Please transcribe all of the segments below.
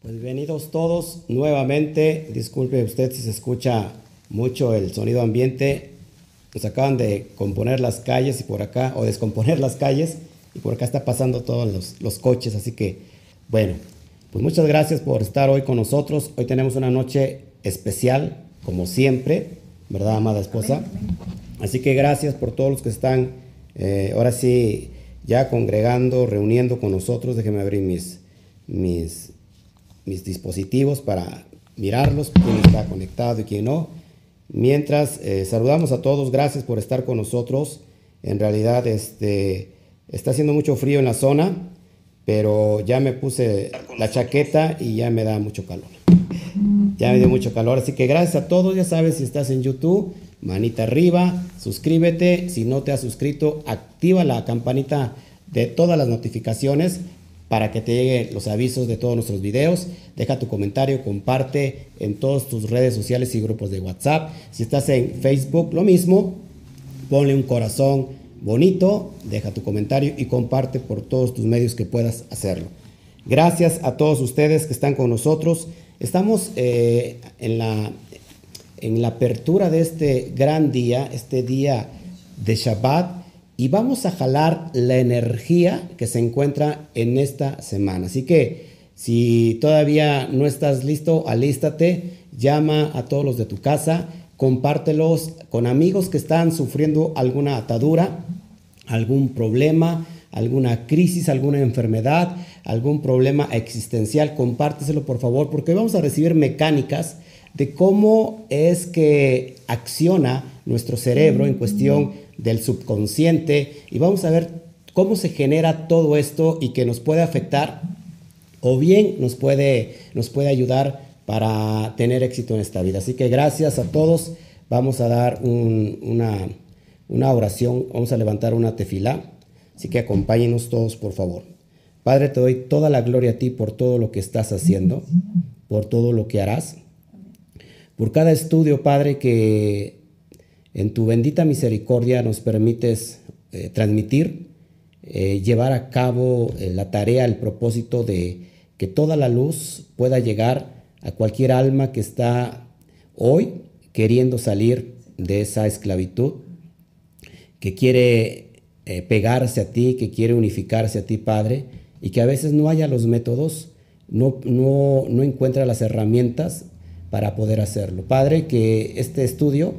Pues bienvenidos todos nuevamente. Disculpe usted si se escucha mucho el sonido ambiente. Nos acaban de componer las calles y por acá, o descomponer las calles, y por acá está pasando todos los, los coches. Así que, bueno, pues muchas gracias por estar hoy con nosotros. Hoy tenemos una noche especial, como siempre, ¿verdad, amada esposa? Así que gracias por todos los que están eh, ahora sí ya congregando, reuniendo con nosotros. Déjenme abrir mis, mis, mis dispositivos para mirarlos, quién está conectado y quién no. Mientras eh, saludamos a todos, gracias por estar con nosotros. En realidad este, está haciendo mucho frío en la zona, pero ya me puse la chaqueta y ya me da mucho calor. Ya me dio mucho calor, así que gracias a todos. Ya sabes, si estás en YouTube, manita arriba, suscríbete. Si no te has suscrito, activa la campanita de todas las notificaciones para que te lleguen los avisos de todos nuestros videos. Deja tu comentario, comparte en todas tus redes sociales y grupos de WhatsApp. Si estás en Facebook, lo mismo. Ponle un corazón bonito, deja tu comentario y comparte por todos tus medios que puedas hacerlo. Gracias a todos ustedes que están con nosotros. Estamos eh, en, la, en la apertura de este gran día, este día de Shabbat, y vamos a jalar la energía que se encuentra en esta semana. Así que si todavía no estás listo, alístate, llama a todos los de tu casa, compártelos con amigos que están sufriendo alguna atadura, algún problema, alguna crisis, alguna enfermedad, algún problema existencial, compárteselo por favor, porque vamos a recibir mecánicas de cómo es que acciona nuestro cerebro en cuestión del subconsciente y vamos a ver cómo se genera todo esto y que nos puede afectar o bien nos puede, nos puede ayudar para tener éxito en esta vida. Así que gracias a todos. Vamos a dar una, una oración, vamos a levantar una tefilá. Así que acompáñenos todos, por favor. Padre, te doy toda la gloria a ti por todo lo que estás haciendo, por todo lo que harás, por cada estudio, Padre, que en tu bendita misericordia nos permites eh, transmitir, eh, llevar a cabo eh, la tarea, el propósito de que toda la luz pueda llegar a cualquier alma que está hoy queriendo salir de esa esclavitud, que quiere pegarse a ti, que quiere unificarse a ti, Padre, y que a veces no haya los métodos, no, no, no encuentra las herramientas para poder hacerlo. Padre, que este estudio,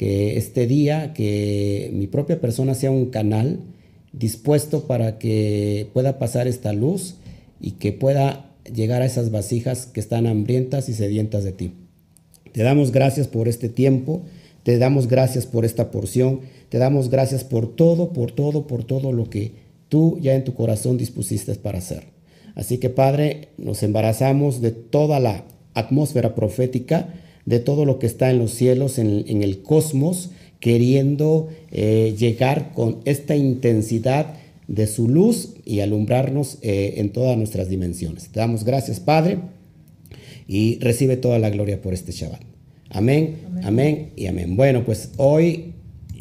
que este día, que mi propia persona sea un canal dispuesto para que pueda pasar esta luz y que pueda llegar a esas vasijas que están hambrientas y sedientas de ti. Te damos gracias por este tiempo, te damos gracias por esta porción, te damos gracias por todo, por todo, por todo lo que tú ya en tu corazón dispusiste para hacer. Así que Padre, nos embarazamos de toda la atmósfera profética, de todo lo que está en los cielos, en, el cosmos, queriendo eh, llegar con esta intensidad de su luz y alumbrarnos eh, en todas nuestras dimensiones. Te damos gracias, Padre, y recibe toda la gloria por este Shabbat. Amén, amén, y amén. Bueno, pues hoy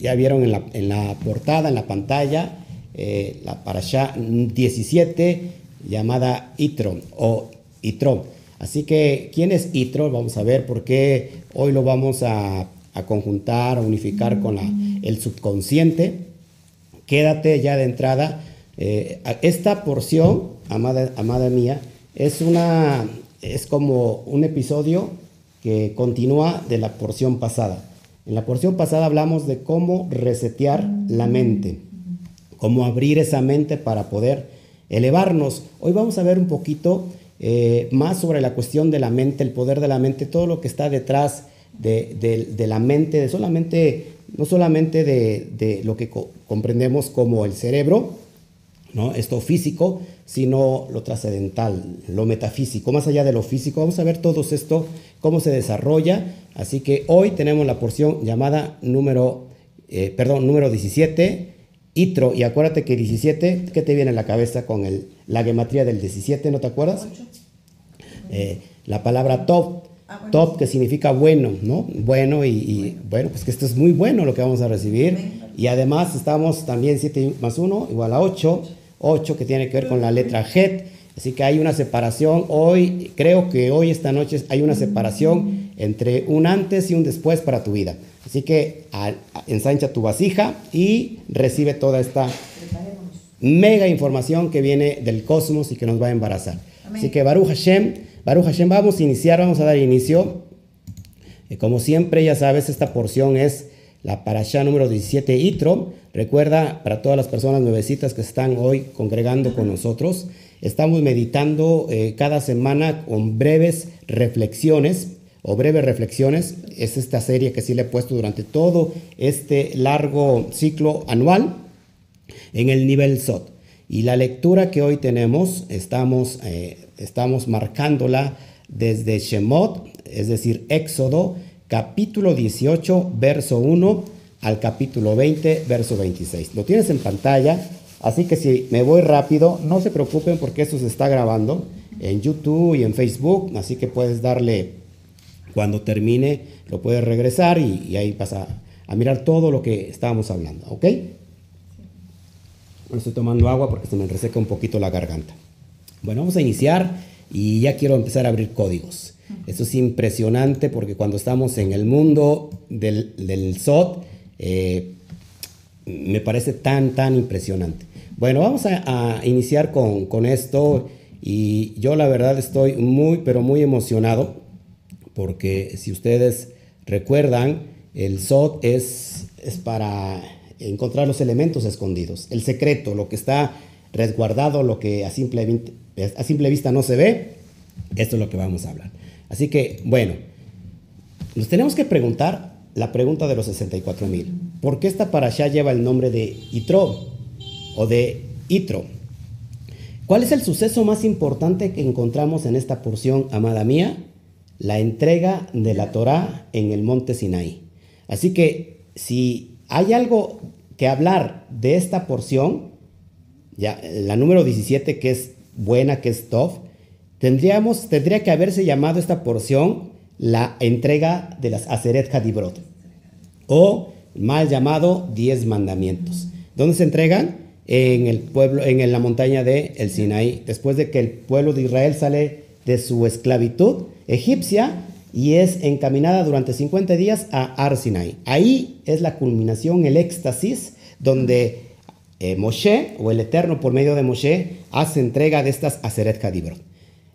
ya vieron en la, en la portada, en la pantalla, eh, la parasha 17 llamada Itron o Itron. Así que, ¿quién es Itro? Vamos a ver por qué hoy lo vamos a, conjuntar, a unificar con el subconsciente. Quédate ya de entrada. Eh, esta porción, amada, amada mía, es, una, es como un episodio que continúa de la porción pasada. En la porción pasada hablamos de cómo resetear la mente cómo abrir esa mente para poder elevarnos. Hoy vamos a ver un poquito eh, más sobre la cuestión de la mente, el poder de la mente, todo lo que está detrás de, la mente, no solamente de, lo que comprendemos como el cerebro, ¿no? esto físico, sino lo trascendental, lo metafísico, más allá de lo físico. Vamos a ver todo esto, cómo se desarrolla. Así que hoy tenemos la porción llamada número, eh, perdón, número 17, Itro, y acuérdate que 17, ¿qué te viene a la cabeza con el, la gematría del 17? ¿No te acuerdas? Eh, la palabra top, ah, top que significa bueno, ¿no? Bueno y, bueno. pues que esto es muy bueno lo que vamos a recibir. Y además estamos también 7 más 1 igual a 8, 8 que tiene que ver con la letra Het. Así que hay una separación hoy, creo que hoy, esta noche, hay una separación entre un antes y un después para tu vida. Así que ensancha tu vasija y recibe toda esta mega información que viene del cosmos y que nos va a embarazar. Así que Baruch Hashem, Baruch Hashem, vamos a iniciar, vamos a dar inicio. Eh, como siempre, ya sabes, esta porción es la parasha número 17 Itro. Recuerda, para todas las personas nuevecitas que están hoy congregando con nosotros, estamos meditando eh, cada semana con breves reflexiones o breves reflexiones. Es esta serie que sí le he puesto durante todo este largo ciclo anual en el nivel SOT. Y la lectura que hoy tenemos, estamos, eh, estamos marcándola desde Shemot, es decir, Éxodo, capítulo 18, verso 1 al capítulo 20, verso 26. Lo tienes en pantalla, así que si me voy rápido, no se preocupen porque esto se está grabando en YouTube y en Facebook, así que puedes darle, cuando termine, lo puedes regresar y, ahí vas a, a mirar todo lo que estábamos hablando, ¿ok? estoy tomando agua porque se me reseca un poquito la garganta. Bueno, vamos a iniciar y ya quiero empezar a abrir códigos. Esto es impresionante porque cuando estamos en el mundo del, del SOT, eh, me parece tan, tan impresionante. Bueno, vamos a, iniciar con, con, esto y yo la verdad estoy muy, pero muy emocionado porque si ustedes recuerdan, el SOT es, es para encontrar los elementos escondidos, el secreto, lo que está resguardado, lo que a simple, a simple vista no se ve, esto es lo que vamos a hablar. Así que, bueno, nos tenemos que preguntar la pregunta de los 64 mil. ¿Por qué esta parasha lleva el nombre de Itro o de Itro? ¿Cuál es el suceso más importante que encontramos en esta porción, amada mía? La entrega de la Torá en el monte Sinaí. Así que si hay algo que hablar de esta porción, ya, la número 17, que es buena, que es tough, tendríamos, tendría que haberse llamado esta porción la entrega de las Aseret Hadibrot, o mal llamado Diez Mandamientos. ¿Dónde se entregan? En el pueblo, en la montaña de el Sinaí, después de que el pueblo de Israel sale de su esclavitud egipcia y es encaminada durante 50 días a Arsinai. Ahí es la culminación, el éxtasis, donde eh, Moshe, o el Eterno por medio de Moshe, hace entrega de estas Aseret Hadibrot.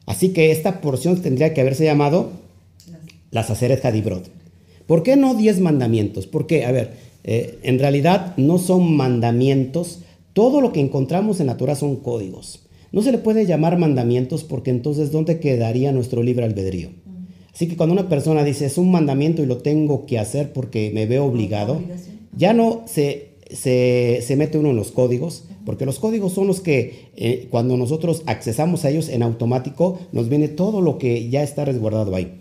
Así que esta porción tendría que haberse llamado las Aseret Hadibrot. ¿Por qué no 10 mandamientos? Porque, a ver, eh, en realidad no son mandamientos, todo lo que encontramos en la Torah son códigos. No se le puede llamar mandamientos porque entonces ¿dónde quedaría nuestro libre albedrío? Así que cuando una persona dice es un mandamiento y lo tengo que hacer porque me veo obligado, ya no se, se, mete uno en los códigos, porque los códigos son los que eh, cuando nosotros accesamos a ellos en automático, nos viene todo lo que ya está resguardado ahí.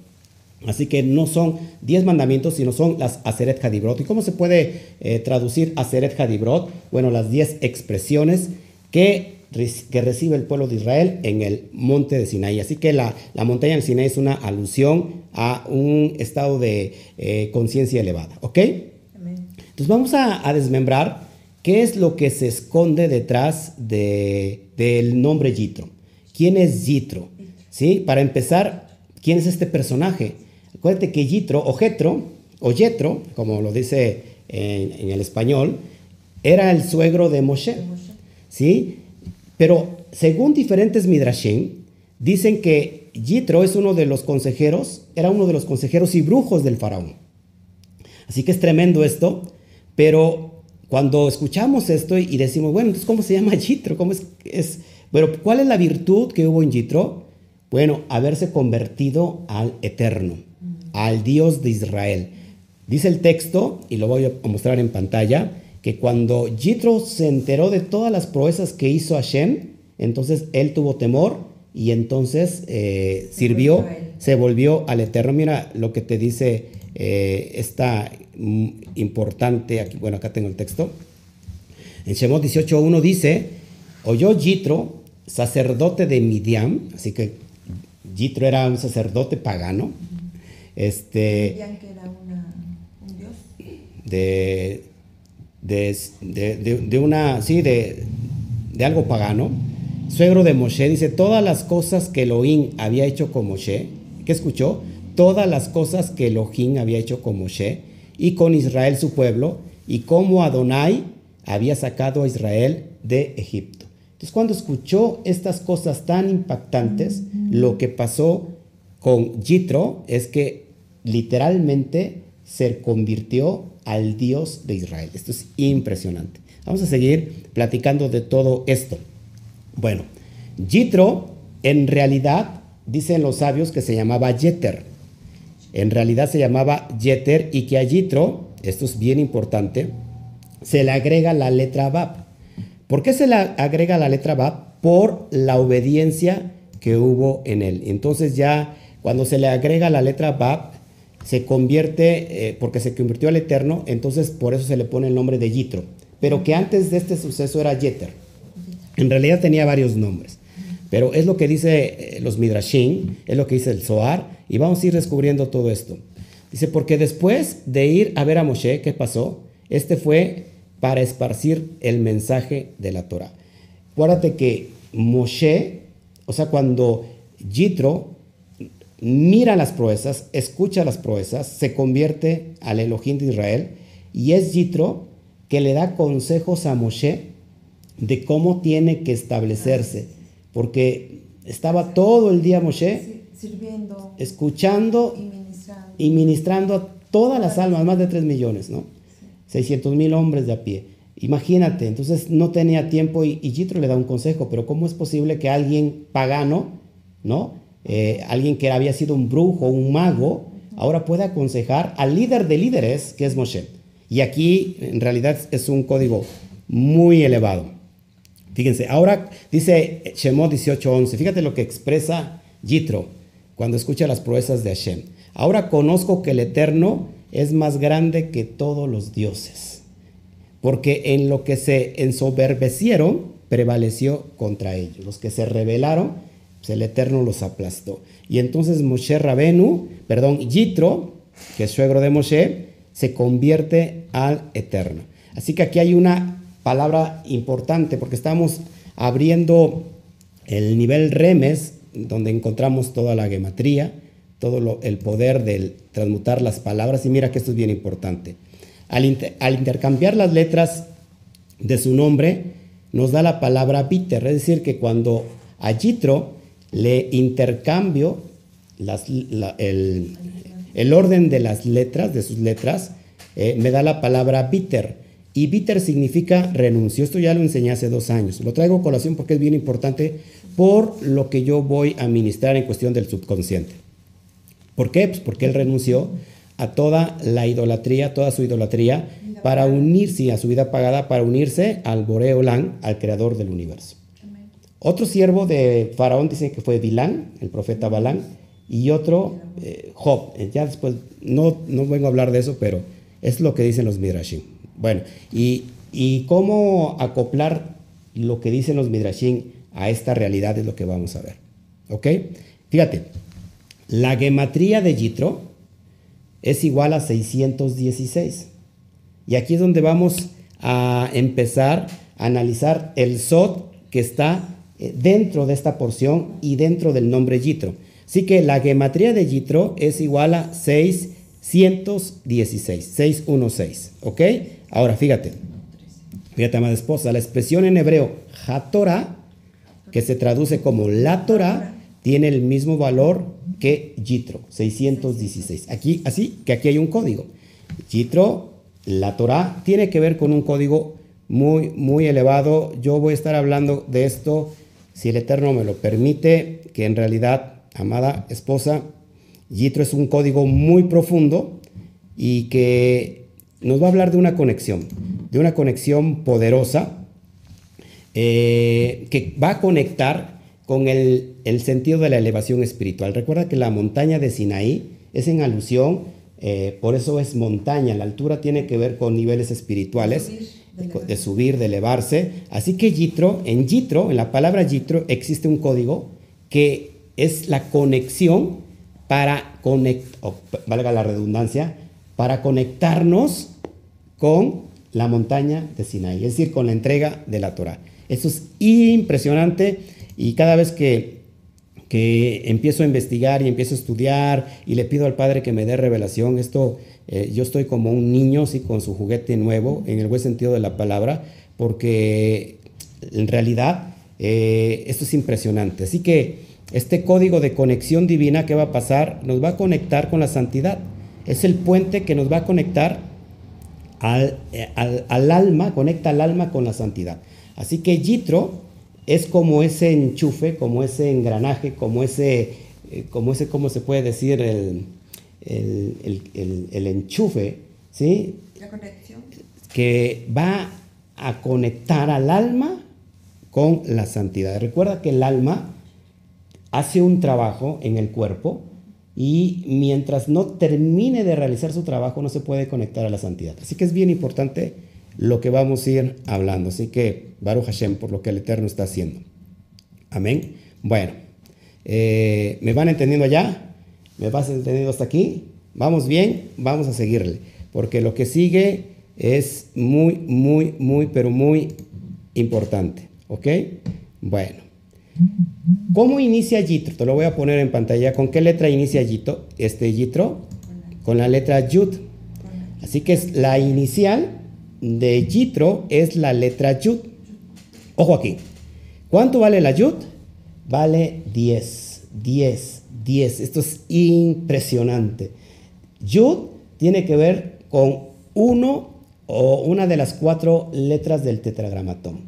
Así que no son 10 mandamientos, sino son las Aseret Hadibrot. ¿Y cómo se puede eh, traducir Aseret Hadibrot? Bueno, las 10 expresiones que que recibe el pueblo de Israel en el monte de Sinaí. Así que la, montaña del Sinaí es una alusión a un estado de eh, conciencia elevada. ¿Ok? Entonces vamos a, desmembrar qué es lo que se esconde detrás del nombre Yitro. ¿Quién es Yitro? ¿Sí? Para empezar, ¿quién es este personaje? Acuérdate que Yitro o Jetro, o Yetro, como lo dice en, en el español, era el suegro de Moshe. ¿Sí? Pero según diferentes midrashim, dicen que Yitro es uno de los consejeros, era uno de los consejeros y brujos del faraón. Así que es tremendo esto, pero cuando escuchamos esto y decimos, bueno, entonces ¿cómo se llama Yitro? ¿Cómo es, es? Bueno, ¿cuál es la virtud que hubo en Yitro? Bueno, haberse convertido al Eterno, al Dios de Israel. Dice el texto, y lo voy a mostrar en pantalla, que cuando Jitro se enteró de todas las proezas que hizo Hashem, entonces él tuvo temor y entonces eh, sirvió, se volvió al Eterno. Mira lo que te dice eh, esta mm, importante, aquí, bueno, acá tengo el texto. En Shemot 18.1 dice, oyó Jitro, sacerdote de Midian, así que Jitro era un sacerdote pagano. Este, Midian que era un dios. De, de, de, de, una, sí, de, de algo pagano, suegro de Moshe, dice, todas las cosas que Elohim había hecho con Moshe, ¿qué escuchó? Todas las cosas que Elohim había hecho con Moshe y con Israel su pueblo, y cómo Adonai había sacado a Israel de Egipto. Entonces cuando escuchó estas cosas tan impactantes, lo que pasó con Jitro es que literalmente se convirtió al Dios de Israel. Esto es impresionante. Vamos a seguir platicando de todo esto. Bueno, Jitro en realidad dicen los sabios que se llamaba Jeter. En realidad se llamaba Jeter y que a Jitro, esto es bien importante, se le agrega la letra Bab. ¿Por qué se le agrega la letra Bab? Por la obediencia que hubo en él. Entonces ya cuando se le agrega la letra Bab, se convierte, eh, porque se convirtió al Eterno, entonces por eso se le pone el nombre de Yitro. Pero que antes de este suceso era Yeter. En realidad tenía varios nombres. Pero es lo que dice eh, los Midrashim, es lo que dice el Zohar, y vamos a ir descubriendo todo esto. Dice, porque después de ir a ver a Moshe, ¿qué pasó? Este fue para esparcir el mensaje de la Torah. Acuérdate que Moshe, o sea, cuando Yitro mira las proezas, escucha las proezas, se convierte al Elohim de Israel y es Yitro que le da consejos a Moshe de cómo tiene que establecerse, porque estaba todo el día Moshe sirviendo, escuchando y ministrando. a todas las almas, más de 3 millones, ¿no? 600 mil hombres de a pie. Imagínate, entonces no tenía tiempo y, y Yitro le da un consejo, pero ¿cómo es posible que alguien pagano, ¿no? Eh, alguien que había sido un brujo, un mago, ahora puede aconsejar al líder de líderes, que es Moshe. Y aquí en realidad es un código muy elevado. Fíjense, ahora dice Shemot 18:11, fíjate lo que expresa Yitro cuando escucha las proezas de Hashem. Ahora conozco que el Eterno es más grande que todos los dioses, porque en lo que se ensoberbecieron prevaleció contra ellos. Los que se rebelaron pues el Eterno los aplastó. Y entonces Moshe Rabenu, perdón, Yitro, que es suegro de Moshe, se convierte al Eterno. Así que aquí hay una palabra importante porque estamos abriendo el nivel remes, donde encontramos toda la gematría, todo el poder del transmutar las palabras. Y mira que esto es bien importante. Al, al intercambiar las letras de su nombre, nos da la palabra Peter, es decir, que cuando a Yitro le intercambio el, orden de las letras, de sus letras, eh, me da la palabra bitter. Y bitter significa renuncio. Esto ya lo enseñé hace dos años. Lo traigo a colación porque es bien importante por lo que yo voy a ministrar en cuestión del subconsciente. ¿Por qué? Pues porque él renunció a toda la idolatría, toda su idolatría, para unirse a su vida pagada, para unirse al Boreolán, al creador del universo. Otro siervo de Faraón dice que fue Bilán, el profeta Balán, y otro eh, Job. Eh, ya después, no, no vengo a hablar de eso, pero es lo que dicen los Midrashim. Bueno, y, y cómo acoplar lo que dicen los Midrashim a esta realidad es lo que vamos a ver. ¿Ok? Fíjate, la gematría de Yitro es igual a 616. Y aquí es donde vamos a empezar a analizar el Sod que está dentro de esta porción y dentro del nombre Yitro. Así que la gematría de Yitro es igual a 616, 616, ¿ok? Ahora fíjate, fíjate, amada esposa, la expresión en hebreo Hatorah, que se traduce como la Torah, tiene el mismo valor que Yitro, 616. Aquí, así que aquí hay un código. Yitro, la Torah, tiene que ver con un código muy, muy elevado. Yo voy a estar hablando de esto si el Eterno me lo permite, que en realidad, amada esposa, Yitro es un código muy profundo y que nos va a hablar de una conexión, de una conexión poderosa eh, que va a conectar con el, sentido de la elevación espiritual. Recuerda que la montaña de Sinaí es en alusión, eh, por eso es montaña, la altura tiene que ver con niveles espirituales de, subir, de elevarse. Así que Yitro, en Yitro, en la palabra Yitro, existe un código que es la conexión para conectar, valga la redundancia, para conectarnos con la montaña de Sinai, es decir, con la entrega de la Torah. Eso es impresionante Y cada vez que, que empiezo a investigar y empiezo a estudiar y le pido al Padre que me dé revelación, esto eh, yo estoy como un niño, sí, con su juguete nuevo, en el buen sentido de la palabra, porque en realidad eh, esto es impresionante. Así que este código de conexión divina que va a pasar nos va a conectar con la santidad. Es el puente que nos va a conectar al, eh, al, alma, conecta al alma con la santidad. Así que Yitro es como ese enchufe, como ese engranaje, como ese, como ese, ¿cómo se puede decir? El, el, enchufe, ¿sí? La conexión. Que va a conectar al alma con la santidad. Recuerda que el alma hace un trabajo en el cuerpo y mientras no termine de realizar su trabajo no se puede conectar a la santidad. Así que es bien importante lo que vamos a ir hablando. Así que, Baruch Hashem, por lo que el Eterno está haciendo. Amén. Bueno, eh, ¿me van entendiendo ya? ¿Me vas entendiendo hasta aquí? ¿Vamos bien? Vamos a seguirle. Porque lo que sigue es muy, muy, muy, pero muy importante. ¿Ok? Bueno. ¿Cómo inicia Yitro? Te lo voy a poner en pantalla. ¿Con qué letra inicia Yitro? Este Yitro? Con la letra Yud. Así que es la inicial de Yitro es la letra Yud. Ojo aquí. ¿Cuánto vale la Yud? Vale 10. 10. 10. Esto es impresionante. Yud tiene que ver con uno o una de las cuatro letras del tetragramatón,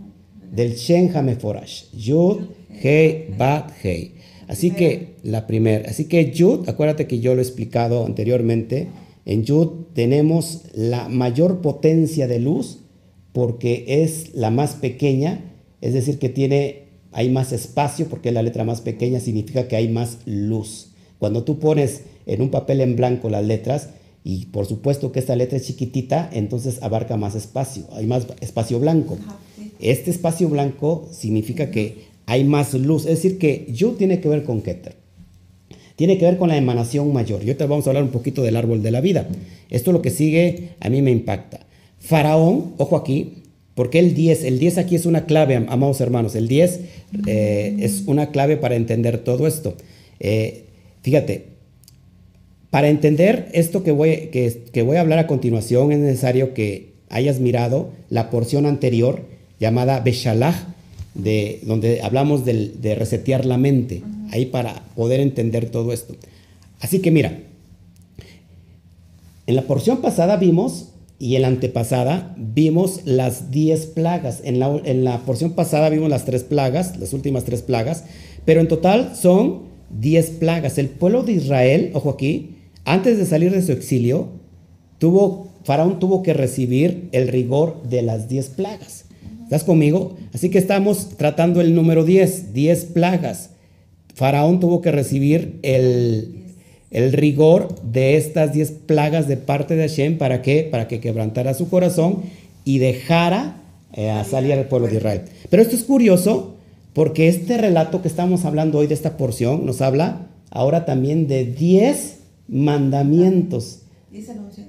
del Shen Hameforash. Yud, He, Bat, Hei. Así que la primera, así que Yud, acuérdate que yo lo he explicado anteriormente, en Yud tenemos la mayor potencia de luz porque es la más pequeña, es decir, que tiene hay más espacio porque la letra más pequeña significa que hay más luz. Cuando tú pones en un papel en blanco las letras, y por supuesto que esta letra es chiquitita, entonces abarca más espacio, hay más espacio blanco. Este espacio blanco significa que hay más luz, es decir, que Yu tiene que ver con Keter. Tiene que ver con la emanación mayor. Y ahorita vamos a hablar un poquito del árbol de la vida. Esto lo que sigue a mí me impacta. Faraón, ojo aquí, porque el 10, el 10 aquí es una clave, amados hermanos, el 10 eh, es una clave para entender todo esto. Eh, fíjate, para entender esto que voy, que, voy a hablar a continuación es necesario que hayas mirado la porción anterior llamada Beshalach, de, donde hablamos de resetear la mente, ahí para poder entender todo esto. Así que mira, en la porción pasada vimos y en la antepasada vimos las 10 plagas. En la, en la porción pasada vimos las tres plagas, las últimas tres plagas, pero en total son 10 plagas. El pueblo de Israel, ojo aquí, antes de salir de su exilio, tuvo, Faraón tuvo que recibir el rigor de las 10 plagas. ¿Estás conmigo? Así que estamos tratando el número 10, 10 plagas. Faraón tuvo que recibir el, el rigor de estas diez plagas de parte de Hashem. ¿Para qué? Para que quebrantara su corazón y dejara eh, a salir al pueblo de Israel. Pero esto es curioso porque este relato que estamos hablando hoy de esta porción nos habla ahora también de diez mandamientos.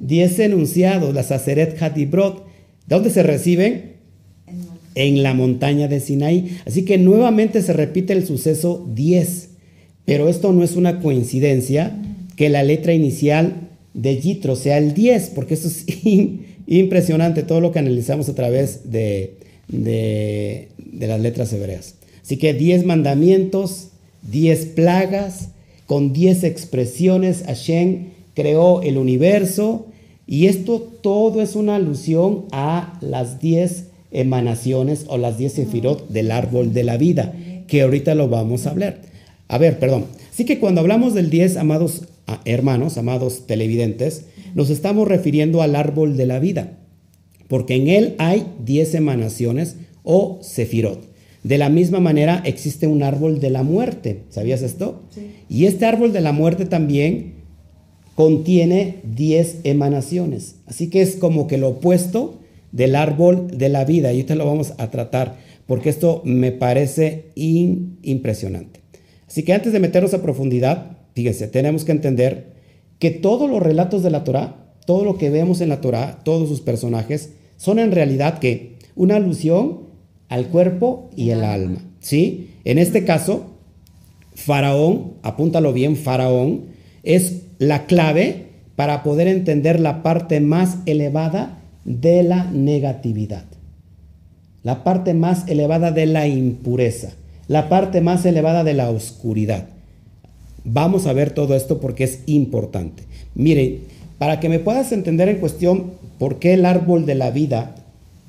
Diez enunciados, la Saceret Hatibrot. ¿De dónde se reciben? En la montaña de Sinaí. Así que nuevamente se repite el suceso 10. Pero esto no es una coincidencia que la letra inicial de Yitro sea el 10, porque eso es impresionante todo lo que analizamos a través de, de, las letras hebreas. Así que 10 mandamientos, 10 plagas, con 10 expresiones, Hashem creó el universo y esto todo es una alusión a las 10 emanaciones o las 10 sefirot del árbol de la vida, que ahorita lo vamos a hablar. A ver, perdón. Así que cuando hablamos del 10, amados hermanos, amados televidentes, nos estamos refiriendo al árbol de la vida, porque en él hay 10 emanaciones o sefirot. De la misma manera existe un árbol de la muerte, ¿sabías esto? Y este árbol de la muerte también contiene 10 emanaciones. Así que es como que lo opuesto del árbol de la vida. Y ahorita lo vamos a tratar, porque esto me parece impresionante. Así que antes de meternos a profundidad, Fíjense, tenemos que entender que todos los relatos de la Torah, todo lo que vemos en la Torah, todos sus personajes, son en realidad que una alusión al cuerpo y el alma. ¿sí? En este caso, Faraón, apúntalo bien, Faraón, es la clave para poder entender la parte más elevada de la negatividad, la parte más elevada de la impureza, la parte más elevada de la oscuridad. Vamos a ver todo esto porque es importante. Miren, para que me puedas entender en cuestión por qué el árbol de la vida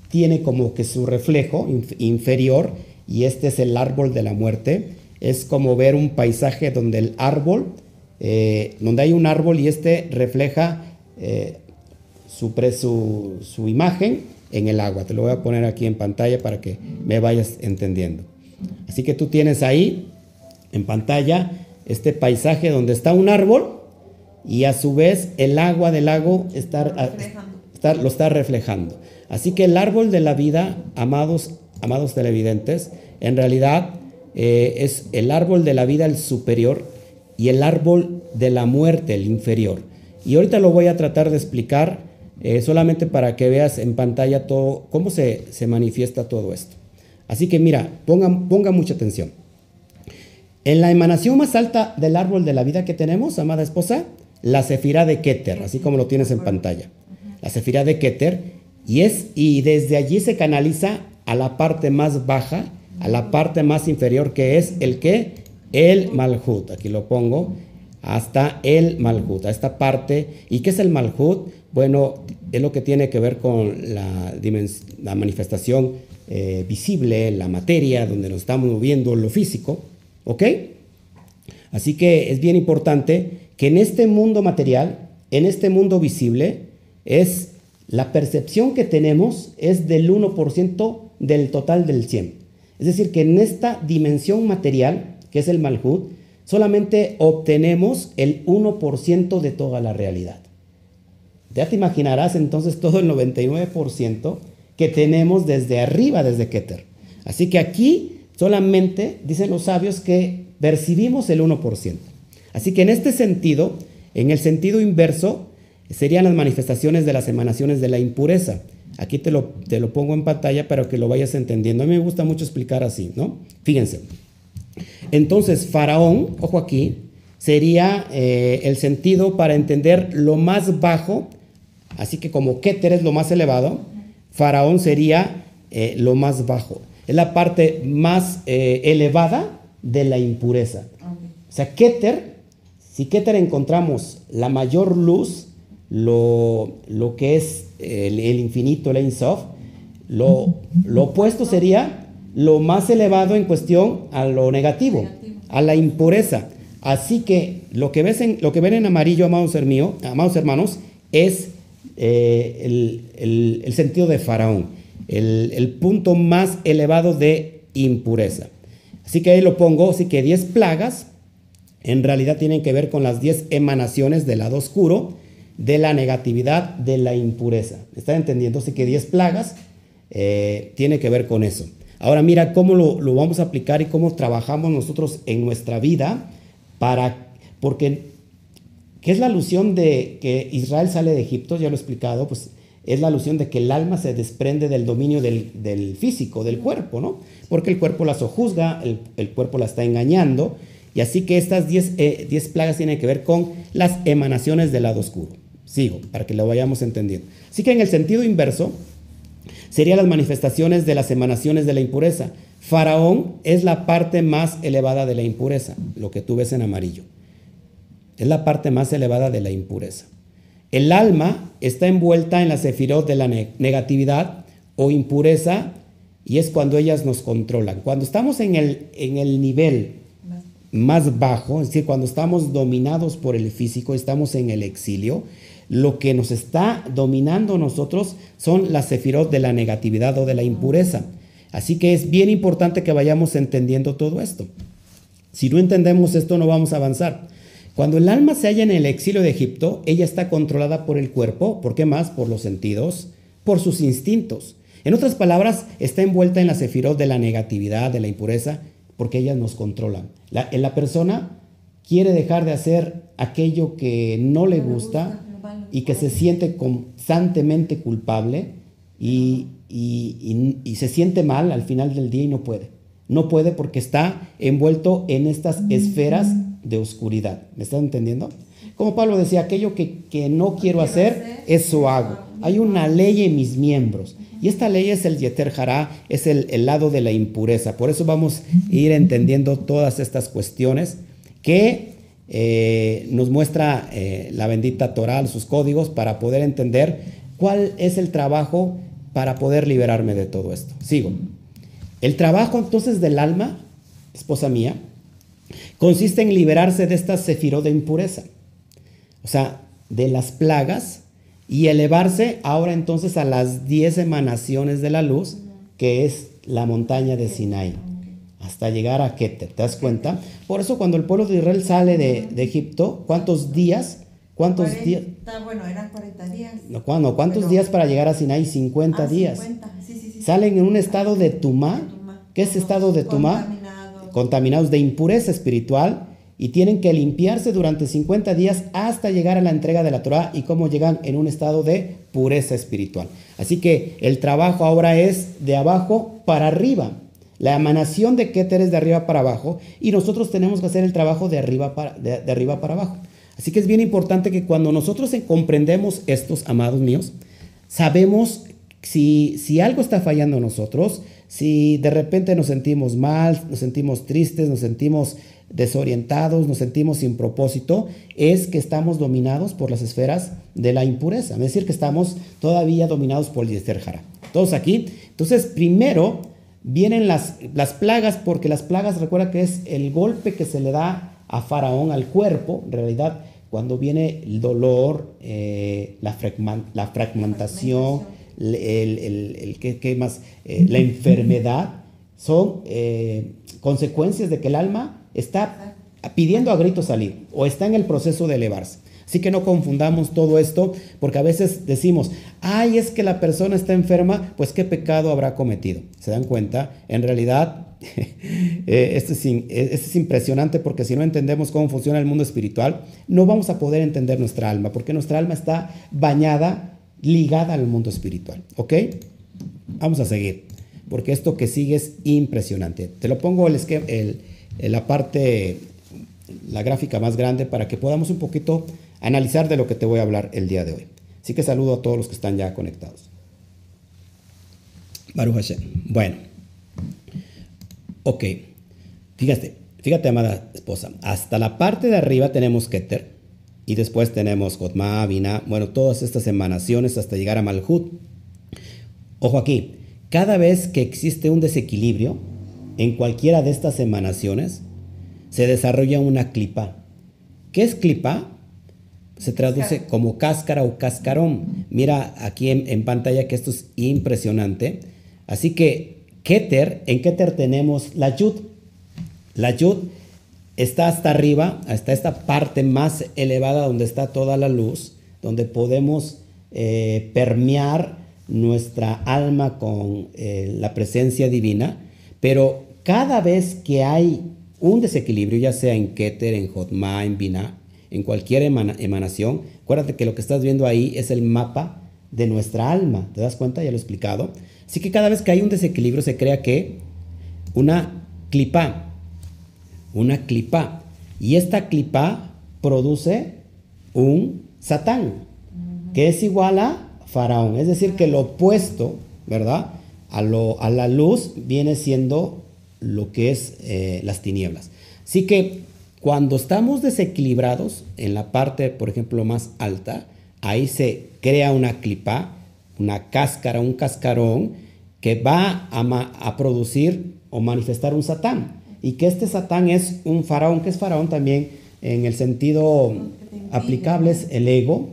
tiene como que su reflejo inferior y este es el árbol de la muerte, es como ver un paisaje donde el árbol, eh, donde hay un árbol y este refleja eh, su, su, su imagen en el agua. Te lo voy a poner aquí en pantalla para que me vayas entendiendo. Así que tú tienes ahí en pantalla este paisaje donde está un árbol y a su vez el agua del lago está, lo está reflejando. Así que el árbol de la vida, amados, amados televidentes, en realidad eh, es el árbol de la vida el superior y el árbol de la muerte el inferior. Y ahorita lo voy a tratar de explicar eh, solamente para que veas en pantalla todo, cómo se, se manifiesta todo esto. Así que mira, ponga, ponga mucha atención. En la emanación más alta del árbol de la vida que tenemos, amada esposa, la cefirá de Keter, así como lo tienes en pantalla. La cefirá de Keter, y, es, y desde allí se canaliza a la parte más baja, a la parte más inferior, que es el que? El Malhut. Aquí lo pongo, hasta el Malhut, a esta parte. ¿Y qué es el Malhut? Bueno, es lo que tiene que ver con la, la manifestación eh, visible, la materia, donde nos estamos moviendo, lo físico. ¿Ok? Así que es bien importante que en este mundo material, en este mundo visible, es la percepción que tenemos es del 1% del total del 100. Es decir, que en esta dimensión material, que es el Malhut, solamente obtenemos el 1% de toda la realidad. Ya te imaginarás entonces todo el 99% que tenemos desde arriba, desde Keter. Así que aquí Solamente, dicen los sabios, que percibimos el 1%. Así que en este sentido, en el sentido inverso, serían las manifestaciones de las emanaciones de la impureza. Aquí te lo, te lo pongo en pantalla para que lo vayas entendiendo. A mí me gusta mucho explicar así, ¿no? Fíjense. Entonces, faraón, ojo aquí, sería eh, el sentido para entender lo más bajo, así que como Keter es lo más elevado, faraón sería eh, lo más bajo es la parte más eh, elevada de la impureza. O sea, Keter, si Keter encontramos la mayor luz, lo, lo que es el, infinito, el Ein Sof, lo, lo, opuesto sería lo más elevado en cuestión a lo negativo, a la impureza. Así que lo que, ves en, lo que ven en amarillo, amados, amados hermanos, es eh, el, el sentido de Faraón el, punto más elevado de impureza. Así que ahí lo pongo, así que 10 plagas en realidad tienen que ver con las 10 emanaciones del lado oscuro de la negatividad de la impureza. ¿Están entendiendo? Así que 10 plagas eh, tiene que ver con eso. Ahora mira cómo lo, lo, vamos a aplicar y cómo trabajamos nosotros en nuestra vida para, porque, ¿qué es la alusión de que Israel sale de Egipto? Ya lo he explicado, pues es la alusión de que el alma se desprende del dominio del, físico, del cuerpo, ¿no? Porque el cuerpo la sojuzga, el, cuerpo la está engañando, y así que estas 10 eh, plagas tienen que ver con las emanaciones del lado oscuro. Sigo, para que lo vayamos entendiendo. Así que en el sentido inverso, serían las manifestaciones de las emanaciones de la impureza. Faraón es la parte más elevada de la impureza, lo que tú ves en amarillo. Es la parte más elevada de la impureza. El alma está envuelta en la sefirot de la negatividad o impureza y es cuando ellas nos controlan. Cuando estamos en el, en el nivel más bajo, es decir, cuando estamos dominados por el físico, estamos en el exilio, lo que nos está dominando nosotros son las sefirot de la negatividad o de la impureza. Así que es bien importante que vayamos entendiendo todo esto. Si no entendemos esto, no vamos a avanzar. Cuando el alma se halla en el exilio de Egipto, ella está controlada por el cuerpo, ¿por qué más? Por los sentidos, por sus instintos. En otras palabras, está envuelta en la sefirot de la negatividad, de la impureza, porque ellas nos controlan. La, la persona quiere dejar de hacer aquello que no le gusta y que se siente constantemente culpable y, y, se siente mal al final del día y no puede. No puede porque está envuelto en estas esferas de oscuridad. ¿Me están entendiendo? Como Pablo decía, aquello que, no quiero hacer, eso hago. Hay una ley en mis miembros. Y esta ley es el Yeter Hará, es el, lado de la impureza. Por eso vamos a ir entendiendo todas estas cuestiones que eh, nos muestra eh, la bendita Torah, sus códigos, para poder entender cuál es el trabajo para poder liberarme de todo esto. Sigo. El trabajo entonces del alma, esposa mía, consiste en liberarse de esta sefiró de impureza o sea, de las plagas y elevarse ahora entonces a las diez emanaciones de la luz, que es la montaña de Sinai, hasta llegar a Keter. ¿Te das cuenta? Por eso cuando el pueblo de Israel sale de, Egipto, ¿cuántos días? ¿Cuántos días? Bueno, eran 40 días. No, ¿Cuántos días para llegar a Sinai? 50 ah, días. Salen en un estado de tumá. ¿Qué es estado de tumá? Contaminados de impureza espiritual y tienen que limpiarse durante 50 días hasta llegar a la entrega de la Torah y cómo llegan en un estado de pureza espiritual. Así que el trabajo ahora es de abajo para arriba. La emanación de Keter es de arriba para abajo y nosotros tenemos que hacer el trabajo de arriba para, de, arriba para abajo. Así que es bien importante que cuando nosotros comprendemos estos, amados míos, sabemos si, si algo está fallando en nosotros, si de repente nos sentimos mal, nos sentimos tristes, nos sentimos desorientados, nos sentimos sin propósito, es que estamos dominados por las esferas de la impureza. Es decir, que estamos todavía dominados por el Yesterjara. Todos aquí. Entonces, primero vienen las, las plagas, porque las plagas, recuerda que es el golpe que se le da a Faraón al cuerpo, en realidad, cuando viene el dolor, eh, la, fragmentación, el, el, más? Eh, la enfermedad, son eh, consecuencias de que el alma está pidiendo a gritos salir o está en el proceso de elevarse. Así que no confundamos todo esto porque a veces decimos, ay, es que la persona está enferma, pues qué pecado habrá cometido. ¿Se dan cuenta? En realidad, eh, esto, es, eh, esto es impresionante porque si no entendemos cómo funciona el mundo espiritual, no vamos a poder entender nuestra alma porque nuestra alma está bañada, ligada al mundo espiritual. ¿Ok? Vamos a seguir porque esto que sigue es impresionante. Te lo pongo el esquema, el, la parte, la gráfica más grande para que podamos un poquito analizar de lo que te voy a hablar el día de hoy. Así que saludo a todos los que están ya conectados. Baruch Hashem. Bueno. Ok. Fíjate, fíjate, amada esposa. Hasta la parte de arriba tenemos Keter. Y después tenemos Jotma, Bina. Bueno, todas estas emanaciones hasta llegar a Malhut. Ojo aquí. Cada vez que existe un desequilibrio, en cualquiera de estas emanaciones se desarrolla una clipa. ¿Qué es clipa? Se traduce como cáscara o cascarón. Mira aquí en, pantalla que esto es impresionante. Así que Keter, en Keter tenemos la Yud. La Yud está hasta arriba, hasta esta parte más elevada donde está toda la luz, donde podemos eh, permear nuestra alma con eh, la presencia divina, pero cada vez que hay un desequilibrio, ya sea en Keter, en Jotma, en Binah, en cualquier emanación, acuérdate que lo que estás viendo ahí es el mapa de nuestra alma. ¿Te das cuenta? Ya lo he explicado. Así que cada vez que hay un desequilibrio se crea que una clipa, una clipa. Y esta clipa produce un satán, que es igual a faraón. Es decir, que lo opuesto, ¿verdad? A, lo, a la luz viene siendo lo que es eh, las tinieblas. Así que cuando estamos desequilibrados en la parte, por ejemplo, más alta, ahí se crea una clipa, una cáscara, un cascarón que va a, a producir o manifestar un satán. Y que este satán es un faraón, que es faraón también en el sentido aplicable, es el ego,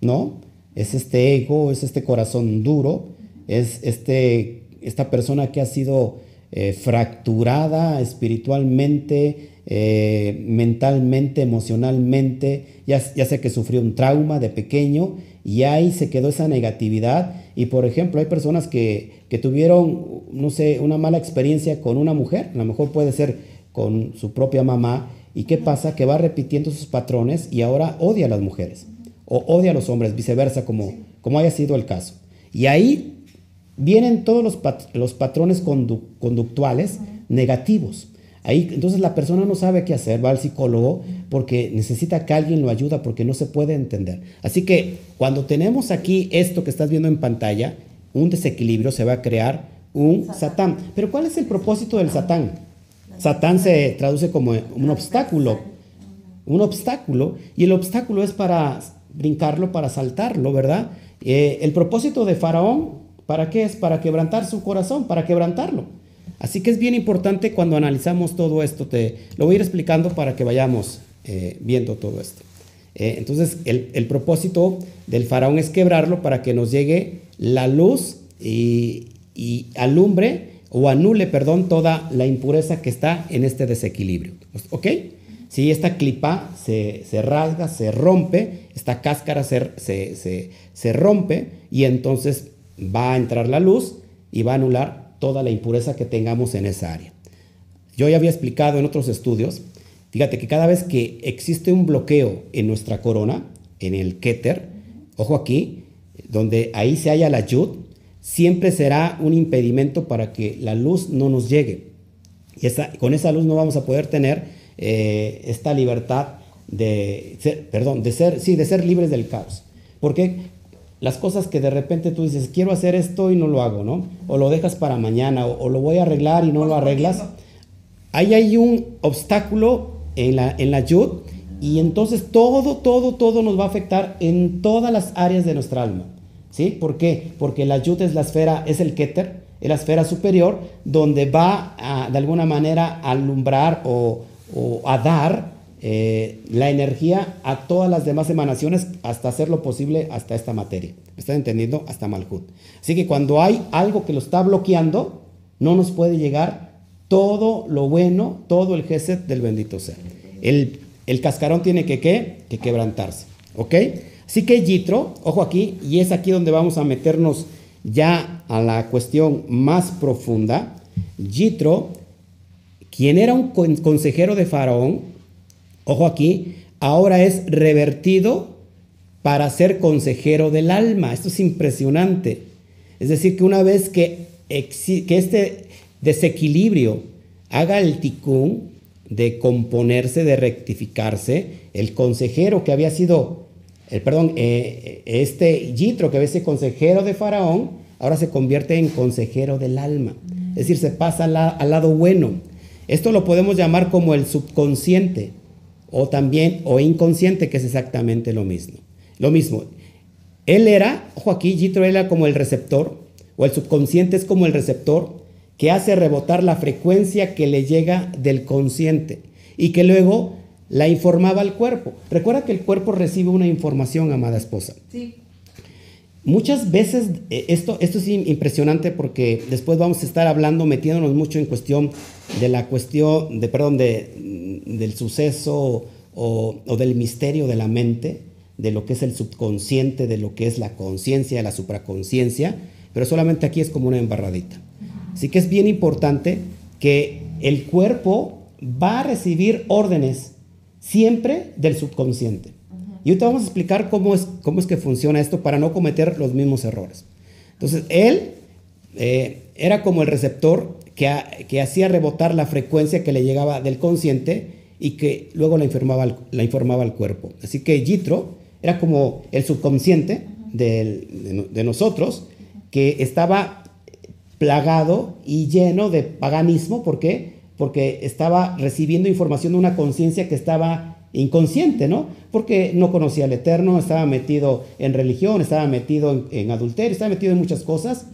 ¿no? Es este ego, es este corazón duro, es este, esta persona que ha sido eh, fracturada espiritualmente, eh, mentalmente, emocionalmente, ya, ya sea que sufrió un trauma de pequeño y ahí se quedó esa negatividad. Y por ejemplo, hay personas que, que tuvieron, no sé, una mala experiencia con una mujer, a lo mejor puede ser con su propia mamá, ¿y qué pasa? Que va repitiendo sus patrones y ahora odia a las mujeres o odia a los hombres, viceversa, como, como haya sido el caso. Y ahí vienen todos los, patrones conductuales negativos. Ahí, entonces la persona no sabe qué hacer, va al psicólogo porque necesita que alguien lo ayude porque no se puede entender. Así que cuando tenemos aquí esto que estás viendo en pantalla, un desequilibrio se va a crear un satán. Pero ¿cuál es el propósito del satán? Satán se traduce como un obstáculo, un obstáculo, y el obstáculo es para brincarlo, para saltarlo, ¿verdad? Eh, el propósito de Faraón, ¿para qué es? Para quebrantar su corazón, para quebrantarlo. Así que es bien importante cuando analizamos todo esto, te lo voy a ir explicando para que vayamos eh, viendo todo esto. Eh, entonces, el, propósito del faraón es quebrarlo para que nos llegue la luz y, alumbre o anule, perdón, toda la impureza que está en este desequilibrio. ¿Ok? Si esta clipa se, rasga, se rompe, esta cáscara se, se rompe y entonces va a entrar la luz y va a anular toda la impureza que tengamos en esa área. Yo ya había explicado en otros estudios, fíjate que cada vez que existe un bloqueo en nuestra corona, en el Keter, ojo aquí, donde ahí se halla la Yud, siempre será un impedimento para que la luz no nos llegue. Y con esa luz no vamos a poder tener eh, esta libertad de ser, perdón, de ser, sí, de ser libres del caos. Porque las cosas que de repente tú dices, quiero hacer esto y no lo hago, ¿no? O lo dejas para mañana, o, lo voy a arreglar y no lo arreglas. Ahí hay un obstáculo en la, en la yud y entonces todo, todo, todo nos va a afectar en todas las áreas de nuestra alma. ¿Sí? ¿Por qué? Porque la yud es la esfera, es el keter, es la esfera superior, donde va de alguna manera a alumbrar o, o a dar eh, la energía a todas las demás emanaciones hasta hacer lo posible hasta esta materia. ¿Me están entendiendo? Hasta Malhut. Así que cuando hay algo que lo está bloqueando, no nos puede llegar todo lo bueno, todo el Geset del bendito ser. El, el cascarón tiene que, ¿qué? que quebrantarse. ¿Ok? Así que Yitro, ojo aquí, y es aquí donde vamos a meternos ya a la cuestión más profunda. Yitro, quien era un consejero de Faraón, ojo aquí, ahora es revertido para ser consejero del alma. Esto es impresionante. Es decir, que una vez que, que este desequilibrio haga el ticún de componerse, de rectificarse, el consejero que había sido, el, perdón, eh, este Yitro que había sido consejero de Faraón, ahora se convierte en consejero del alma. Es decir, se pasa al lado bueno. Esto lo podemos llamar como el subconsciente o también o inconsciente, que es exactamente lo mismo. Lo mismo. Él era, ojo aquí, Jitro era como el receptor, o el subconsciente es como el receptor que hace rebotar la frecuencia que le llega del consciente y que luego la informaba al cuerpo. Recuerda que el cuerpo recibe una información, amada esposa. Sí. Muchas veces, eh, esto, esto es impresionante porque después vamos a estar hablando, metiéndonos mucho en cuestión de la cuestión, de, perdón, de, del suceso o, o, del misterio de la mente, de lo que es el subconsciente, de lo que es la conciencia, la supraconciencia, pero solamente aquí es como una embarradita. Así que es bien importante que el cuerpo va a recibir órdenes siempre del subconsciente. Y ahorita vamos a explicar cómo es, cómo es que funciona esto para no cometer los mismos errores. Entonces, él eh, era como el receptor que, que, hacía rebotar la frecuencia que le llegaba del consciente y que luego la informaba, la informaba al cuerpo. Así que Yitro era como el subconsciente de, de nosotros que estaba plagado y lleno de paganismo. ¿Por qué? Porque estaba recibiendo información de una conciencia que estaba inconsciente, ¿no? Porque no conocía al Eterno, estaba metido en religión, estaba metido en, adulterio, estaba metido en muchas cosas.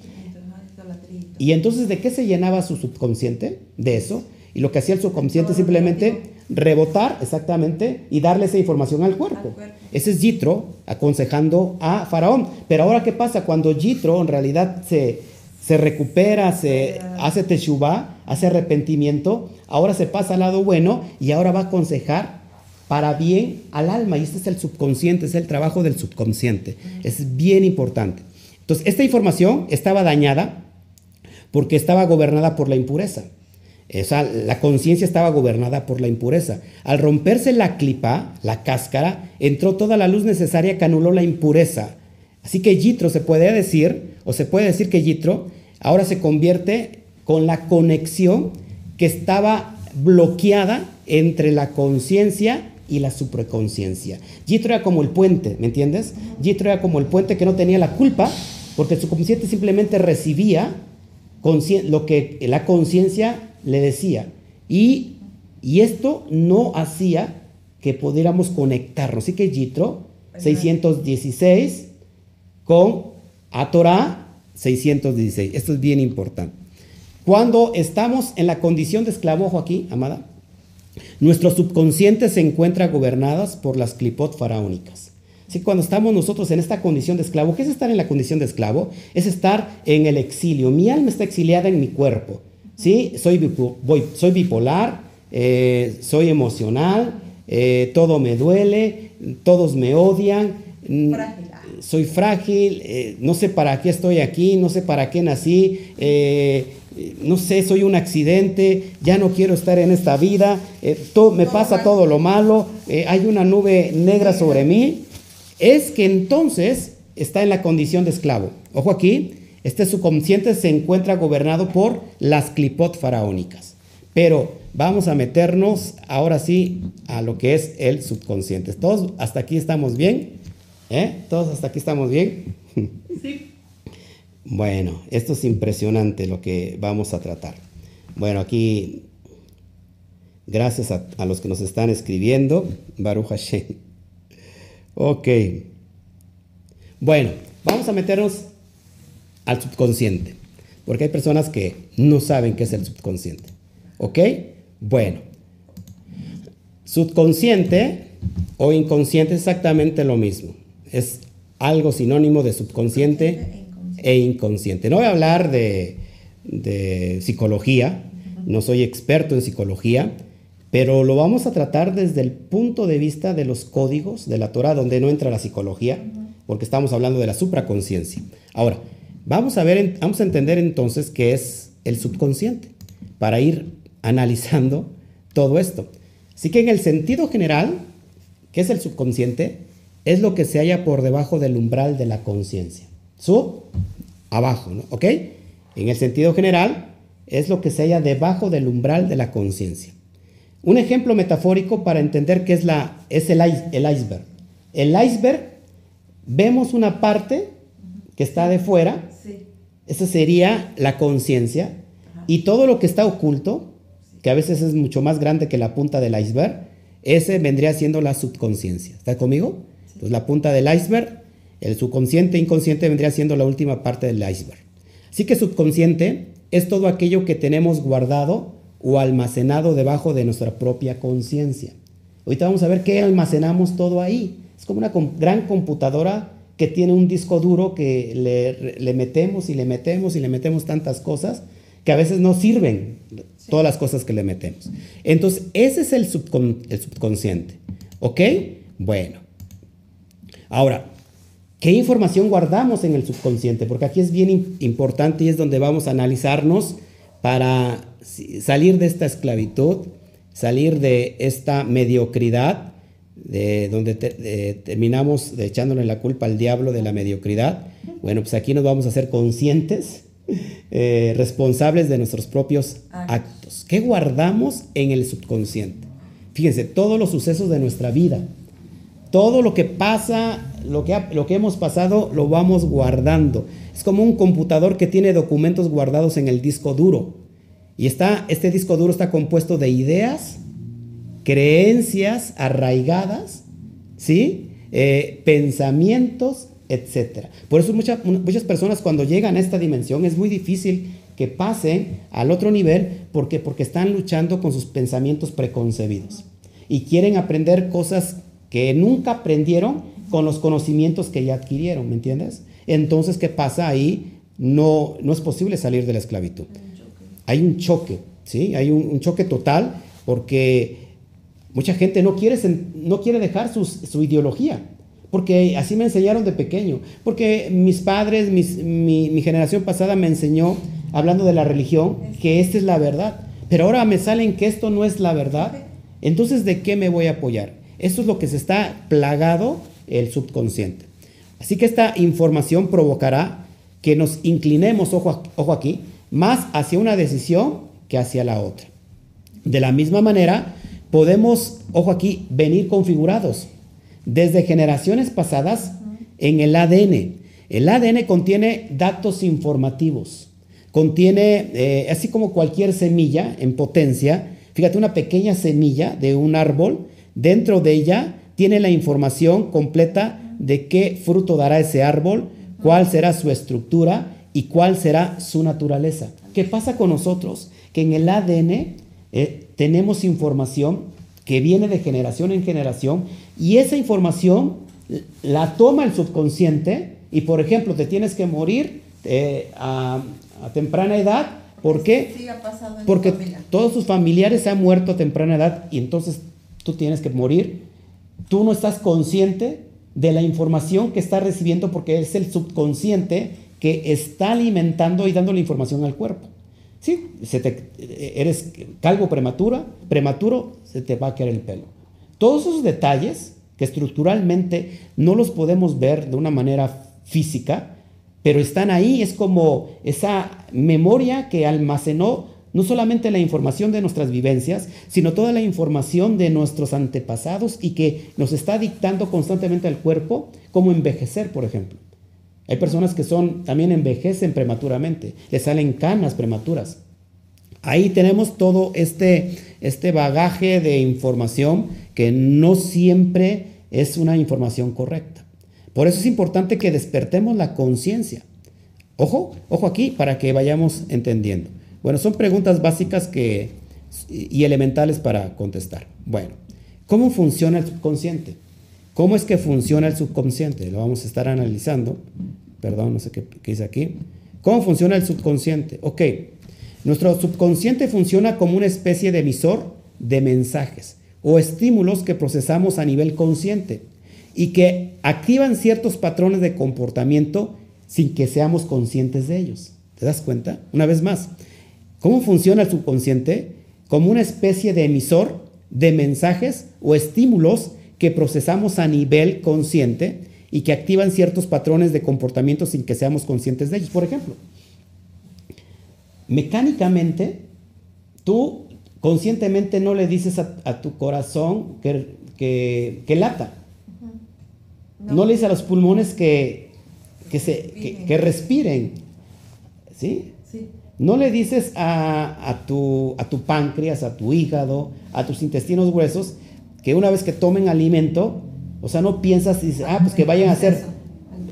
Y entonces, ¿de qué se llenaba su subconsciente? De eso. Y lo que hacía el subconsciente simplemente rebotar, exactamente, y darle esa información al cuerpo. Ese es Yitro aconsejando a Faraón. Pero ahora, ¿qué pasa? Cuando Yitro en realidad se, se recupera, se hace teshuvah, hace arrepentimiento, ahora se pasa al lado bueno y ahora va a aconsejar para bien al alma. Y este es el subconsciente, es el trabajo del subconsciente. Es bien importante. Entonces, esta información estaba dañada porque estaba gobernada por la impureza. O sea, la conciencia estaba gobernada por la impureza. Al romperse la clipa, la cáscara, entró toda la luz necesaria que anuló la impureza. Así que Yitro se puede decir, o se puede decir que Yitro ahora se convierte con la conexión que estaba bloqueada entre la conciencia y la supraconciencia. Yitro era como el puente, ¿me entiendes? Yitro era como el puente que no tenía la culpa, porque el subconsciente simplemente recibía lo que la conciencia le decía. Y, y, esto no hacía que pudiéramos conectarnos. Así que Yitro 616 con Atorá 616. Esto es bien importante. Cuando estamos en la condición de esclavo, ojo aquí, amada, nuestro subconsciente se encuentra gobernadas por las clipot faraónicas. ¿Sí? Cuando estamos nosotros en esta condición de esclavo, ¿qué es estar en la condición de esclavo? Es estar en el exilio. Mi alma está exiliada en mi cuerpo. ¿sí? Soy, bipolar, eh, soy emocional, eh, todo me duele, todos me odian. Mm, soy frágil, eh, no sé para qué estoy aquí, no sé para qué nací, no sé, soy un accidente, ya no quiero estar en esta vida, todo, me pasa todo lo malo, hay una nube negra sobre mí es que entonces está en la condición de esclavo. Ojo aquí, este subconsciente se encuentra gobernado por las clipot faraónicas. Pero vamos a meternos ahora sí a lo que es el subconsciente. Todos hasta aquí estamos bien. ¿Eh? Todos hasta aquí estamos bien. Sí. Bueno, esto es impresionante lo que vamos a tratar. Bueno, aquí, gracias a, a los que nos están escribiendo, Baruch Hashem. Ok. Bueno, vamos a meternos al subconsciente, porque hay personas que no saben qué es el subconsciente. ¿Ok? Bueno, subconsciente o inconsciente es exactamente lo mismo. Es algo sinónimo de subconsciente e inconsciente. No voy a hablar de, de psicología, no soy experto en psicología, pero lo vamos a tratar desde el punto de vista de los códigos de la Torah, donde no entra la psicología, porque estamos hablando de la supraconciencia. Ahora, vamos a ver, vamos a entender entonces qué es el subconsciente, para ir analizando todo esto. Así que en el sentido general, ¿qué es el subconsciente? Es lo que se halla por debajo del umbral de la conciencia. Sub, abajo, ¿no? ¿Ok? En el sentido general, es lo que se halla debajo del umbral de la conciencia. Un ejemplo metafórico para entender qué es, la, es el, el iceberg. El iceberg, vemos una parte que está de fuera, esa sería la conciencia, y todo lo que está oculto, que a veces es mucho más grande que la punta del iceberg, ese vendría siendo la subconsciencia. ¿Está conmigo? Entonces la punta del iceberg, el subconsciente inconsciente vendría siendo la última parte del iceberg. Así que subconsciente es todo aquello que tenemos guardado o almacenado debajo de nuestra propia conciencia. Ahorita vamos a ver qué almacenamos todo ahí. Es como una gran computadora que tiene un disco duro que le, metemos y le metemos y le metemos tantas cosas que a veces no sirven todas las cosas que le metemos. Entonces, ese es el, el subconsciente. ¿Ok? Bueno. Ahora, ¿qué información guardamos en el subconsciente? Porque aquí es bien importante y es donde vamos a analizarnos para salir de esta esclavitud, salir de esta mediocridad, de donde terminamos echándole la culpa al diablo de la mediocridad. Bueno, pues aquí nos vamos a hacer conscientes, eh, responsables de nuestros propios actos. ¿Qué guardamos en el subconsciente? Fíjense, todos los sucesos de nuestra vida, todo lo que pasa, lo que, lo que hemos pasado, lo vamos guardando. Es como un computador que tiene documentos guardados en el disco duro. Y está, este disco duro está compuesto de ideas, creencias arraigadas, ¿sí? Eh, pensamientos, etc. Por eso muchas, muchas personas cuando llegan a esta dimensión es muy difícil que pasen al otro nivel porque, porque están luchando con sus pensamientos preconcebidos y quieren aprender cosas que nunca aprendieron con los conocimientos que ya adquirieron, ¿me entiendes? Entonces, ¿qué pasa ahí? No, no es posible salir de la esclavitud hay un choque, ¿sí? Hay un, choque total porque mucha gente no quiere, no quiere dejar su ideología, porque así me enseñaron de pequeño, porque mis padres, mi, mi, generación pasada me enseñó, hablando de la religión, que esta es la verdad, pero ahora me salen que esto no es la verdad, entonces ¿de qué me voy a apoyar? Eso es lo que se está plagado el subconsciente. Así que esta información provocará que nos inclinemos, ojo, ojo aquí, más hacia una decisión que hacia la otra. De la misma manera, podemos, ojo aquí, venir configurados desde generaciones pasadas en el ADN. El ADN contiene datos informativos, contiene, eh, así como cualquier semilla en potencia, fíjate, una pequeña semilla de un árbol, dentro de ella tiene la información completa de qué fruto dará ese árbol, cuál será su estructura y cuál será su naturaleza. ¿Qué pasa con nosotros? Que en el ADN eh, tenemos información que viene de generación en generación y esa información la toma el subconsciente y por ejemplo te tienes que morir eh, a, temprana edad. ¿Por qué? Porque todos tus familiares se han muerto a temprana edad y entonces tú tienes que morir. Tú no estás consciente de la información que estás recibiendo porque es el subconsciente que está alimentando y dando la información al cuerpo. Sí, eres calvo prematura, prematuro, se te va a caer el pelo. Todos esos detalles que estructuralmente no los podemos ver de una manera física, pero están ahí, es como esa memoria que almacenó no solamente la información de nuestras vivencias, sino toda la información de nuestros antepasados y que nos está dictando constantemente al cuerpo cómo envejecer, por ejemplo. Hay personas que son, también envejecen prematuramente, les salen canas prematuras. Ahí tenemos todo este, este bagaje de información que no siempre es una información correcta. Por eso es importante que despertemos la conciencia. Ojo, ojo aquí para que vayamos entendiendo. Bueno, son preguntas básicas que, y elementales para contestar. Bueno, ¿cómo funciona el subconsciente? ¿Cómo es que funciona el subconsciente? Lo vamos a estar analizando. Perdón, no sé qué, qué aquí. ¿Cómo funciona el subconsciente? Ok, nuestro subconsciente funciona como una especie de emisor de mensajes o estímulos que procesamos a nivel consciente y que activan ciertos patrones de comportamiento sin que seamos conscientes de ellos. ¿Te das cuenta? Una vez más, ¿cómo funciona el subconsciente? Como una especie de emisor de mensajes o estímulos que procesamos a nivel consciente y que activan ciertos patrones de comportamiento sin que seamos conscientes de ellos. Por ejemplo, mecánicamente, tú conscientemente no le dices a, tu corazón que, que, lata. no. le dices a los pulmones que, que, se, respiren. ¿Sí? No le dices a, a, tu, a tu páncreas, a tu hígado, a tus intestinos gruesos, que una vez que tomen alimento, o sea, no piensas y dices, ah, pues que vayan a hacer.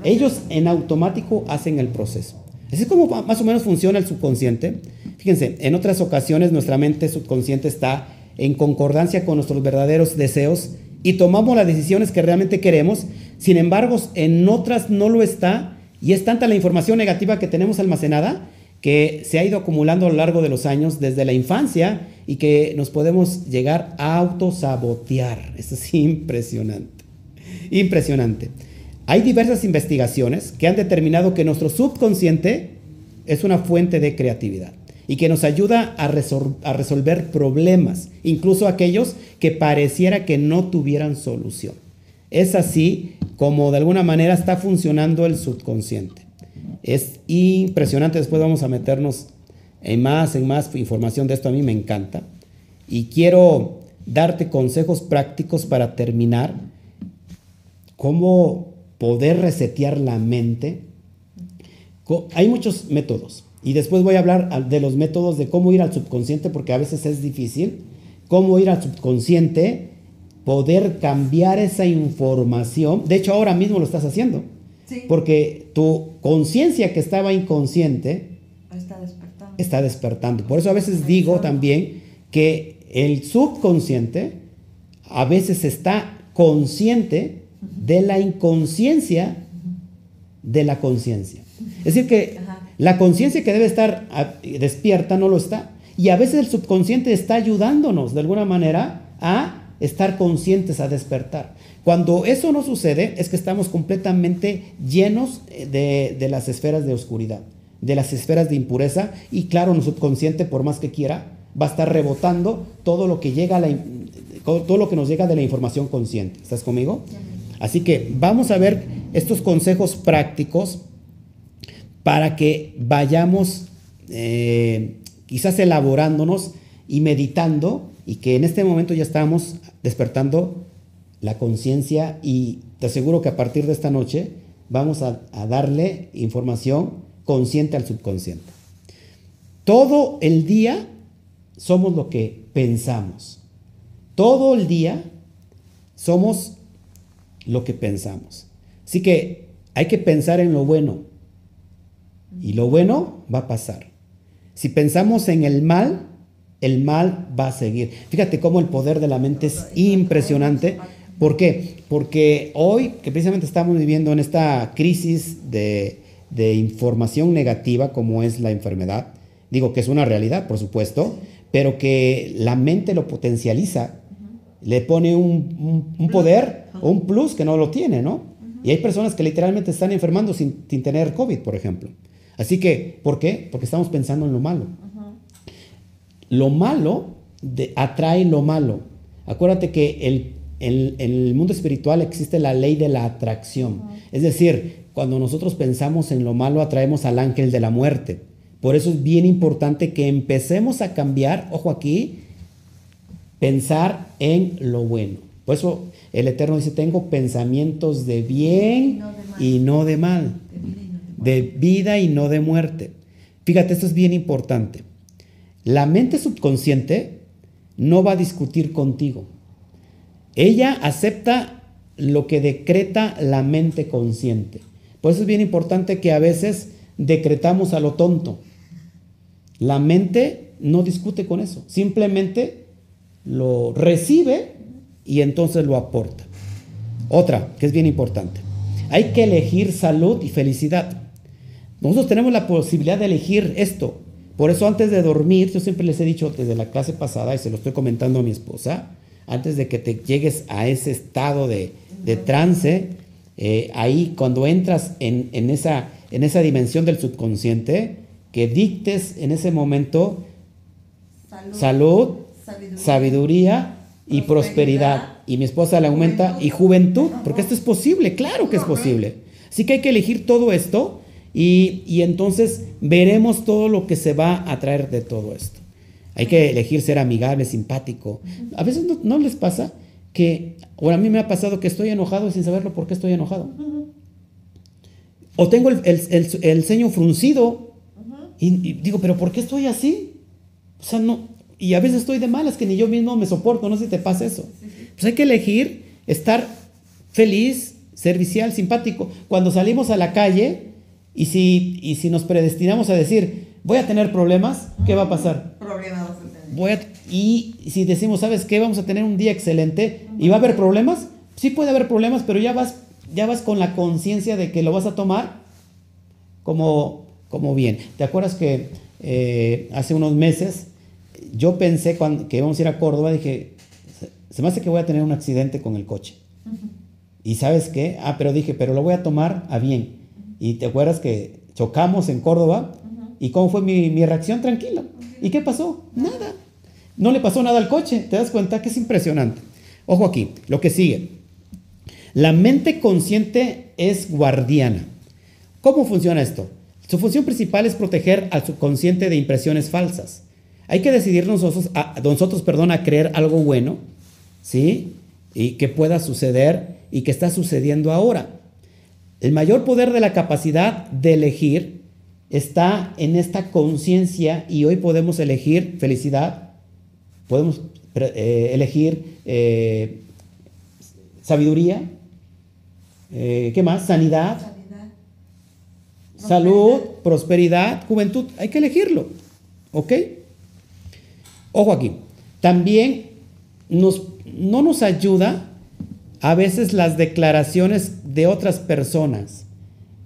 Ellos en automático hacen el proceso. Así es como más o menos funciona el subconsciente. Fíjense, en otras ocasiones nuestra mente subconsciente está en concordancia con nuestros verdaderos deseos y tomamos las decisiones que realmente queremos. Sin embargo, en otras no lo está y es tanta la información negativa que tenemos almacenada que se ha ido acumulando a lo largo de los años desde la infancia y que nos podemos llegar a autosabotear. Eso es impresionante. Impresionante. Hay diversas investigaciones que han determinado que nuestro subconsciente es una fuente de creatividad y que nos ayuda a, a, resolver problemas, incluso aquellos que pareciera que no tuvieran solución. Es así como de alguna manera está funcionando el subconsciente. Es impresionante, después vamos a meternos en más, en más información de esto, a mí me encanta. Y quiero darte consejos prácticos para terminar, cómo poder resetear la mente. Hay muchos métodos y después voy a hablar de los métodos de cómo ir al subconsciente porque a veces es difícil, cómo ir al subconsciente, poder cambiar esa información. De hecho, ahora mismo lo estás haciendo. Porque tu conciencia que estaba inconsciente está despertando. está despertando. Por eso a veces digo también que el subconsciente a veces está consciente de la inconsciencia de la conciencia. Es decir, que la conciencia que debe estar despierta no lo está. Y a veces el subconsciente está ayudándonos de alguna manera a estar conscientes, a despertar. Cuando eso no sucede es que estamos completamente llenos de, de, las esferas de oscuridad, de las esferas de impureza y claro, nuestro subconsciente, por más que quiera, va a estar rebotando todo lo que, llega a la, todo lo que nos llega de la información consciente. ¿Estás conmigo? Así que vamos a ver estos consejos prácticos para que vayamos eh, quizás elaborándonos y meditando y que en este momento ya estamos despertando la conciencia y te aseguro que a partir de esta noche vamos a, darle información consciente al subconsciente. Todo el día somos lo que pensamos. Todo el día somos lo que pensamos. Así que hay que pensar en lo bueno. Y lo bueno va a pasar. Si pensamos en el mal, el mal va a seguir. Fíjate cómo el poder de la mente es impresionante. ¿Por qué? Porque hoy, que precisamente estamos viviendo en esta crisis de, de información negativa como es la enfermedad, digo que es una realidad, por supuesto, pero que la mente lo potencializa, le pone un, un, poder o un plus que no lo tiene, ¿no? Y hay personas que literalmente están enfermando sin, sin, tener COVID, por ejemplo. Así que, ¿por qué? Porque estamos pensando en lo malo. Lo malo de, atrae lo malo. Acuérdate que el, el, en el mundo espiritual existe la ley de la atracción. Es decir, cuando nosotros pensamos en lo malo, atraemos al ángel de la muerte. Por eso es bien importante que empecemos a cambiar, ojo aquí, pensar en lo bueno. Por eso el Eterno dice, tengo pensamientos de bien y no de mal, de vida y no de muerte. Fíjate, esto es bien importante. La mente subconsciente no va a discutir contigo. Ella acepta lo que decreta la mente consciente. Por eso es bien importante que a veces decretamos a lo tonto. La mente no discute con eso, simplemente lo recibe y entonces lo aporta. Otra, que es bien importante, hay que elegir salud y felicidad. Nosotros tenemos la posibilidad de elegir esto. Por eso antes de dormir, yo siempre les he dicho desde la clase pasada, y se lo estoy comentando a mi esposa, antes de que te llegues a ese estado de, trance, eh, ahí cuando entras en, esa, en esa dimensión del subconsciente, que dictes en ese momento salud, sabiduría, y prosperidad. Y mi esposa le aumenta y juventud, porque esto es posible, claro que es posible. Así que hay que elegir todo esto y, y entonces veremos todo lo que se va a traer de todo esto. Hay que elegir ser amigable, simpático. A veces no, les pasa que, o a mí me ha pasado que estoy enojado sin saberlo por qué estoy enojado. O tengo el, el, el ceño fruncido y, digo, pero ¿por qué estoy así? O sea, no. Y a veces estoy de malas que ni yo mismo me soporto, no sé si te pasa eso. Pues hay que elegir estar feliz, servicial, simpático. Cuando salimos a la calle y si, y si nos predestinamos a decir, voy a tener problemas, ¿qué va a pasar? Problemas Voy a, y si decimos, ¿sabes qué? Vamos a tener un día excelente y va a haber problemas. Sí puede haber problemas, pero ya vas, ya vas con la conciencia de que lo vas a tomar como como bien. ¿Te acuerdas que eh, hace unos meses yo pensé cuando, que íbamos a ir a Córdoba, dije, se me hace que voy a tener un accidente con el coche. Y sabes qué? Ah, pero dije, pero lo voy a tomar a bien. Y te acuerdas que chocamos en Córdoba y cómo fue mi, mi reacción tranquila. ¿Y qué pasó? Nada. No le pasó nada al coche. ¿Te das cuenta que es impresionante? Ojo aquí, lo que sigue. La mente consciente es guardiana. ¿Cómo funciona esto? Su función principal es proteger al subconsciente de impresiones falsas. Hay que decidir nosotros, a, nosotros perdón, a creer algo bueno, ¿sí? Y que pueda suceder y que está sucediendo ahora. El mayor poder de la capacidad de elegir está en esta conciencia y hoy podemos elegir felicidad, podemos eh, elegir eh, sabiduría, eh, ¿qué más? Sanidad, salud, prosperidad, juventud, hay que elegirlo. ¿Ok? Ojo aquí. También nos, no nos ayuda a veces las declaraciones de otras personas.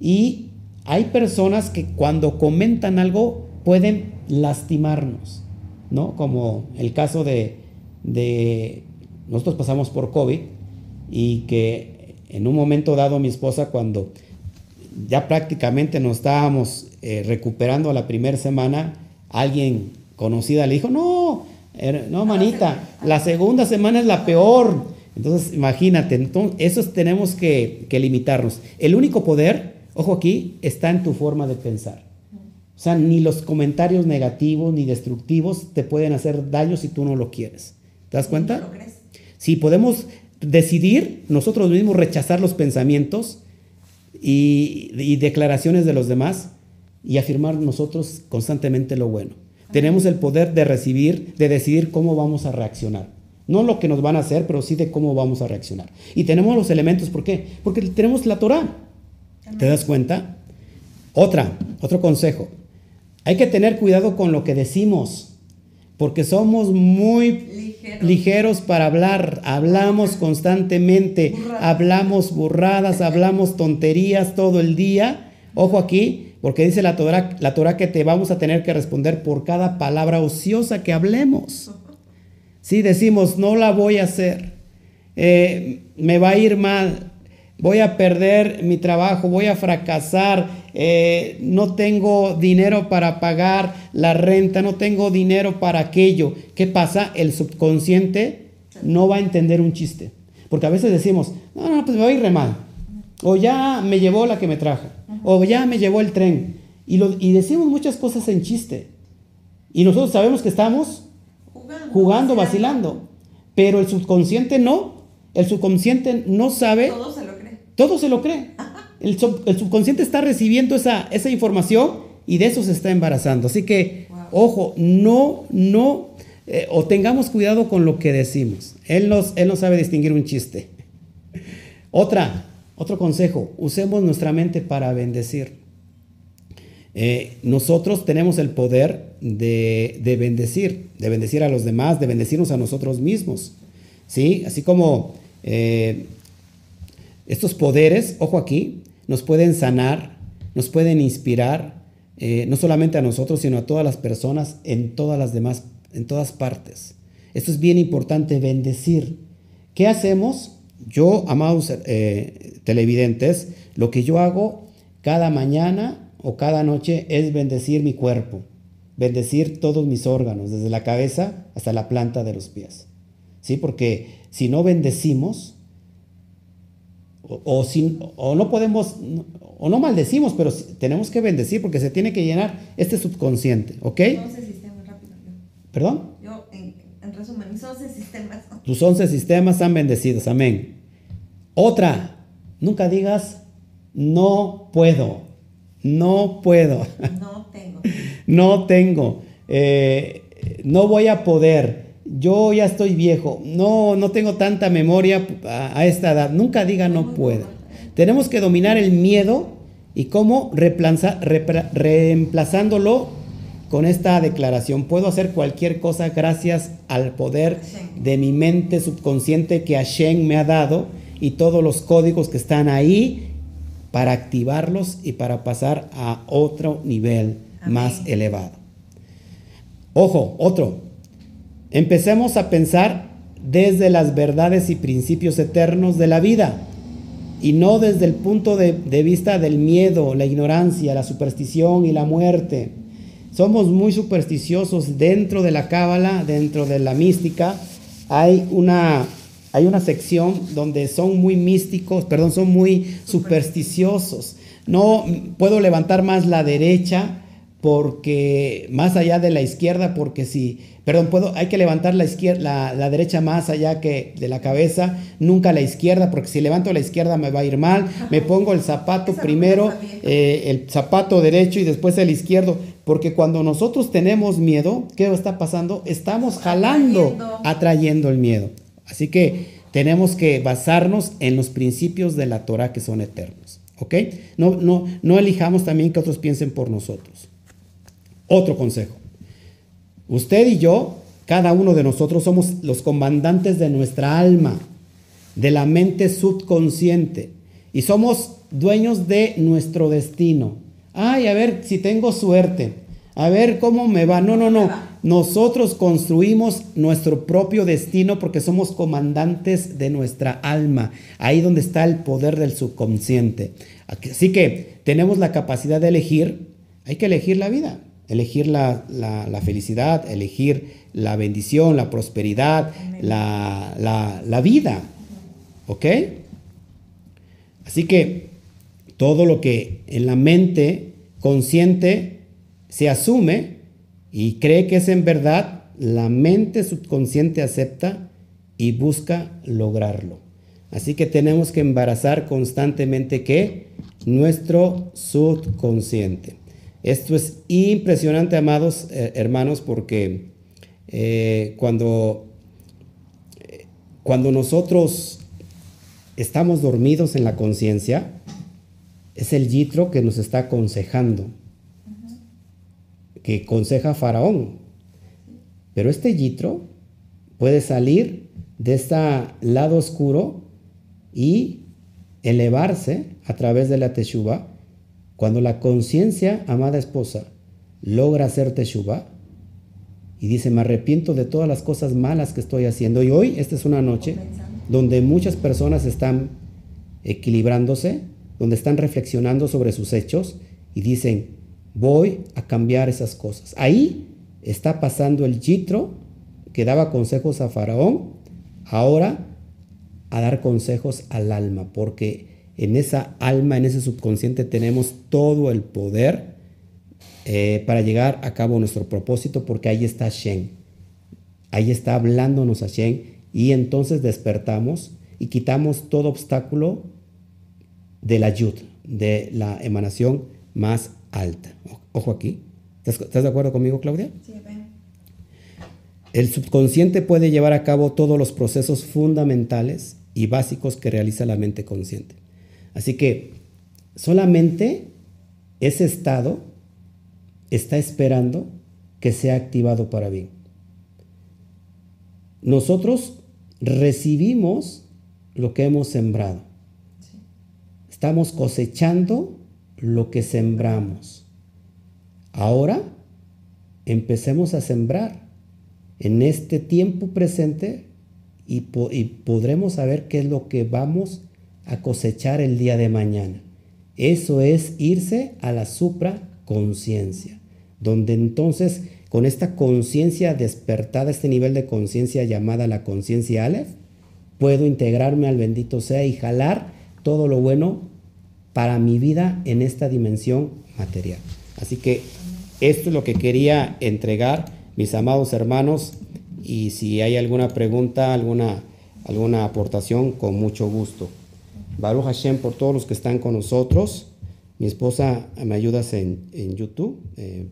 Y hay personas que cuando comentan algo pueden lastimarnos, ¿no? Como el caso de, nosotros pasamos por COVID y que en un momento dado mi esposa cuando ya prácticamente nos estábamos eh, recuperando la primera semana, alguien conocida le dijo, no, no, manita, la segunda semana es la peor. Entonces, imagínate, entonces, eso tenemos que, que limitarnos. El único poder, ojo aquí, está en tu forma de pensar. O sea, ni los comentarios negativos ni destructivos te pueden hacer daño si tú no lo quieres. ¿Te das cuenta? ¿Lo crees? Si podemos decidir nosotros mismos rechazar los pensamientos y, y declaraciones de los demás y afirmar nosotros constantemente lo bueno. Tenemos el poder de recibir, de decidir cómo vamos a reaccionar. No lo que nos van a hacer, pero sí de cómo vamos a reaccionar. Y tenemos los elementos, ¿por qué? Porque tenemos la Torah. ¿Te das cuenta? Otra, otro consejo. Hay que tener cuidado con lo que decimos, porque somos muy Ligeros. ligeros para hablar. Hablamos constantemente, Burradas. hablamos burradas, hablamos tonterías todo el día. Ojo aquí, porque dice la Torah, la Torah que te vamos a tener que responder por cada palabra ociosa que hablemos. Si decimos, no la voy a hacer, eh, me va a ir mal, voy a perder mi trabajo, voy a fracasar, eh, no tengo dinero para pagar la renta, no tengo dinero para aquello. ¿Qué pasa? El subconsciente no va a entender un chiste. Porque a veces decimos, no, no, pues me va a ir mal. O ya me llevó la que me trajo. O ya me llevó el tren. Y decimos muchas cosas en chiste. Y nosotros sabemos que estamos Jugando. vacilando. Pero el subconsciente no. El subconsciente no sabe, Todo se lo cree. todo se lo cree. El, sub- el subconsciente está recibiendo esa, esa información y de eso se está embarazando. Así que, Wow. ojo, no, no, eh, o tengamos cuidado con lo que decimos. Él, nos, él no sabe distinguir un chiste. Otra, otro consejo, usemos nuestra mente para bendecir. Eh, nosotros tenemos el poder de, de bendecir, de bendecir a los demás, de bendecirnos a nosotros mismos. ¿Sí? Así como eh, estos poderes, ojo aquí, nos pueden sanar, nos pueden inspirar, eh, no solamente a nosotros, sino a todas las personas en todas las demás, en todas partes. Esto es bien importante, bendecir. ¿Qué hacemos? Yo, amados televidentes, lo que yo hago cada mañana o cada noche es bendecir mi cuerpo, bendecir todos mis órganos, desde la cabeza hasta la planta de los pies. ¿Sí? Porque si no bendecimos, o, o si- o no podemos, o no maldecimos, pero tenemos que bendecir porque se tiene que llenar este subconsciente, ¿ok? 11 sistemas rápido. Yo, ¿Perdón? yo en, en resumen, mis 11 sistemas. Tus once sistemas están bendecidos, amén. Otra, nunca digas, no puedo, no puedo, No tengo. no tengo, eh, no voy a poder, yo ya estoy viejo, no, no tengo tanta memoria a, a esta edad. Nunca diga no puedo. Tenemos que dominar el miedo y cómo repra- reemplazándolo con esta declaración. Puedo hacer cualquier cosa gracias al poder de mi mente subconsciente que Hashem me ha dado y todos los códigos que están ahí para activarlos y para pasar a otro nivel Amén. más elevado. Ojo, otro. Empecemos a pensar desde las verdades y principios eternos de la vida y no desde el punto de, de vista del miedo, la ignorancia, la superstición y la muerte. Somos muy supersticiosos dentro de la cábala, dentro de la mística. Hay una, hay una sección donde son muy místicos, perdón, son muy supersticiosos. No puedo levantar más la derecha porque más allá de la izquierda, porque si, perdón, puedo, hay que levantar la izquierda, la, la derecha más allá que de la cabeza, nunca la izquierda, porque si levanto la izquierda me va a ir mal. Me pongo el zapato primero, eh, el zapato derecho y después el izquierdo, porque cuando nosotros tenemos miedo, ¿qué está pasando? Estamos jalando, atrayendo el miedo. Así que tenemos que basarnos en los principios de la Torah que son eternos. ¿Ok? No, no, no elijamos también que otros piensen por nosotros. Otro consejo. Usted y yo, cada uno de nosotros somos los comandantes de nuestra alma, de la mente subconsciente, y somos dueños de nuestro destino. Ay, a ver si tengo suerte, a ver cómo me va. No, no, no. Nosotros construimos nuestro propio destino porque somos comandantes de nuestra alma, ahí donde está el poder del subconsciente. Así que tenemos la capacidad de elegir, hay que elegir la vida elegir la, felicidad, elegir la bendición, la prosperidad, la- la vida. ¿Ok? Así que todo lo que en la mente consciente se asume y cree que es en verdad, la mente subconsciente acepta y busca lograrlo. Así que tenemos que embarazar constantemente que nuestro subconsciente. Esto es impresionante, amados eh, hermanos, porque eh, cuando, cuando nosotros estamos dormidos en la conciencia, es el yitro que nos está aconsejando, que aconseja Faraón. Pero este yitro puede salir de este lado oscuro y elevarse a través de la teshuva. Cuando la conciencia, amada esposa, logra hacer teshuva y dice, me arrepiento de todas las cosas malas que estoy haciendo. Y hoy, esta es una noche donde muchas personas están equilibrándose, donde están reflexionando sobre sus hechos y dicen, voy a cambiar esas cosas. Ahí está pasando el Yitro que daba consejos a Faraón, ahora a dar consejos al alma, porque en esa alma, en ese subconsciente tenemos todo el poder eh, para llegar a cabo nuestro propósito, porque ahí está Shen. Ahí está hablándonos a Shen y entonces despertamos y quitamos todo obstáculo de la yud, de la emanación más alta. Ojo aquí. ¿Estás, de acuerdo conmigo, Claudia? Sí. El subconsciente puede llevar a cabo todos los procesos fundamentales y básicos que realiza la mente consciente. Así que solamente ese estado está esperando que sea activado para bien. Nosotros recibimos lo que hemos sembrado. Estamos cosechando lo que sembramos. Ahora empecemos a sembrar en este tiempo presente y, podremos saber qué es lo que vamos a cosechar el día de mañana. Eso es irse a la supraconciencia, donde entonces con esta conciencia despertada, este nivel de conciencia llamada la conciencia Aleph, puedo integrarme al bendito sea y jalar todo lo bueno para mi vida en esta dimensión material. Así que esto es lo que quería entregar, mis amados hermanos, y si hay alguna pregunta, alguna, alguna aportación, con mucho gusto. Baruch Hashem por todos los que están con nosotros. Mi esposa me ayudas en, en YouTube. Eh,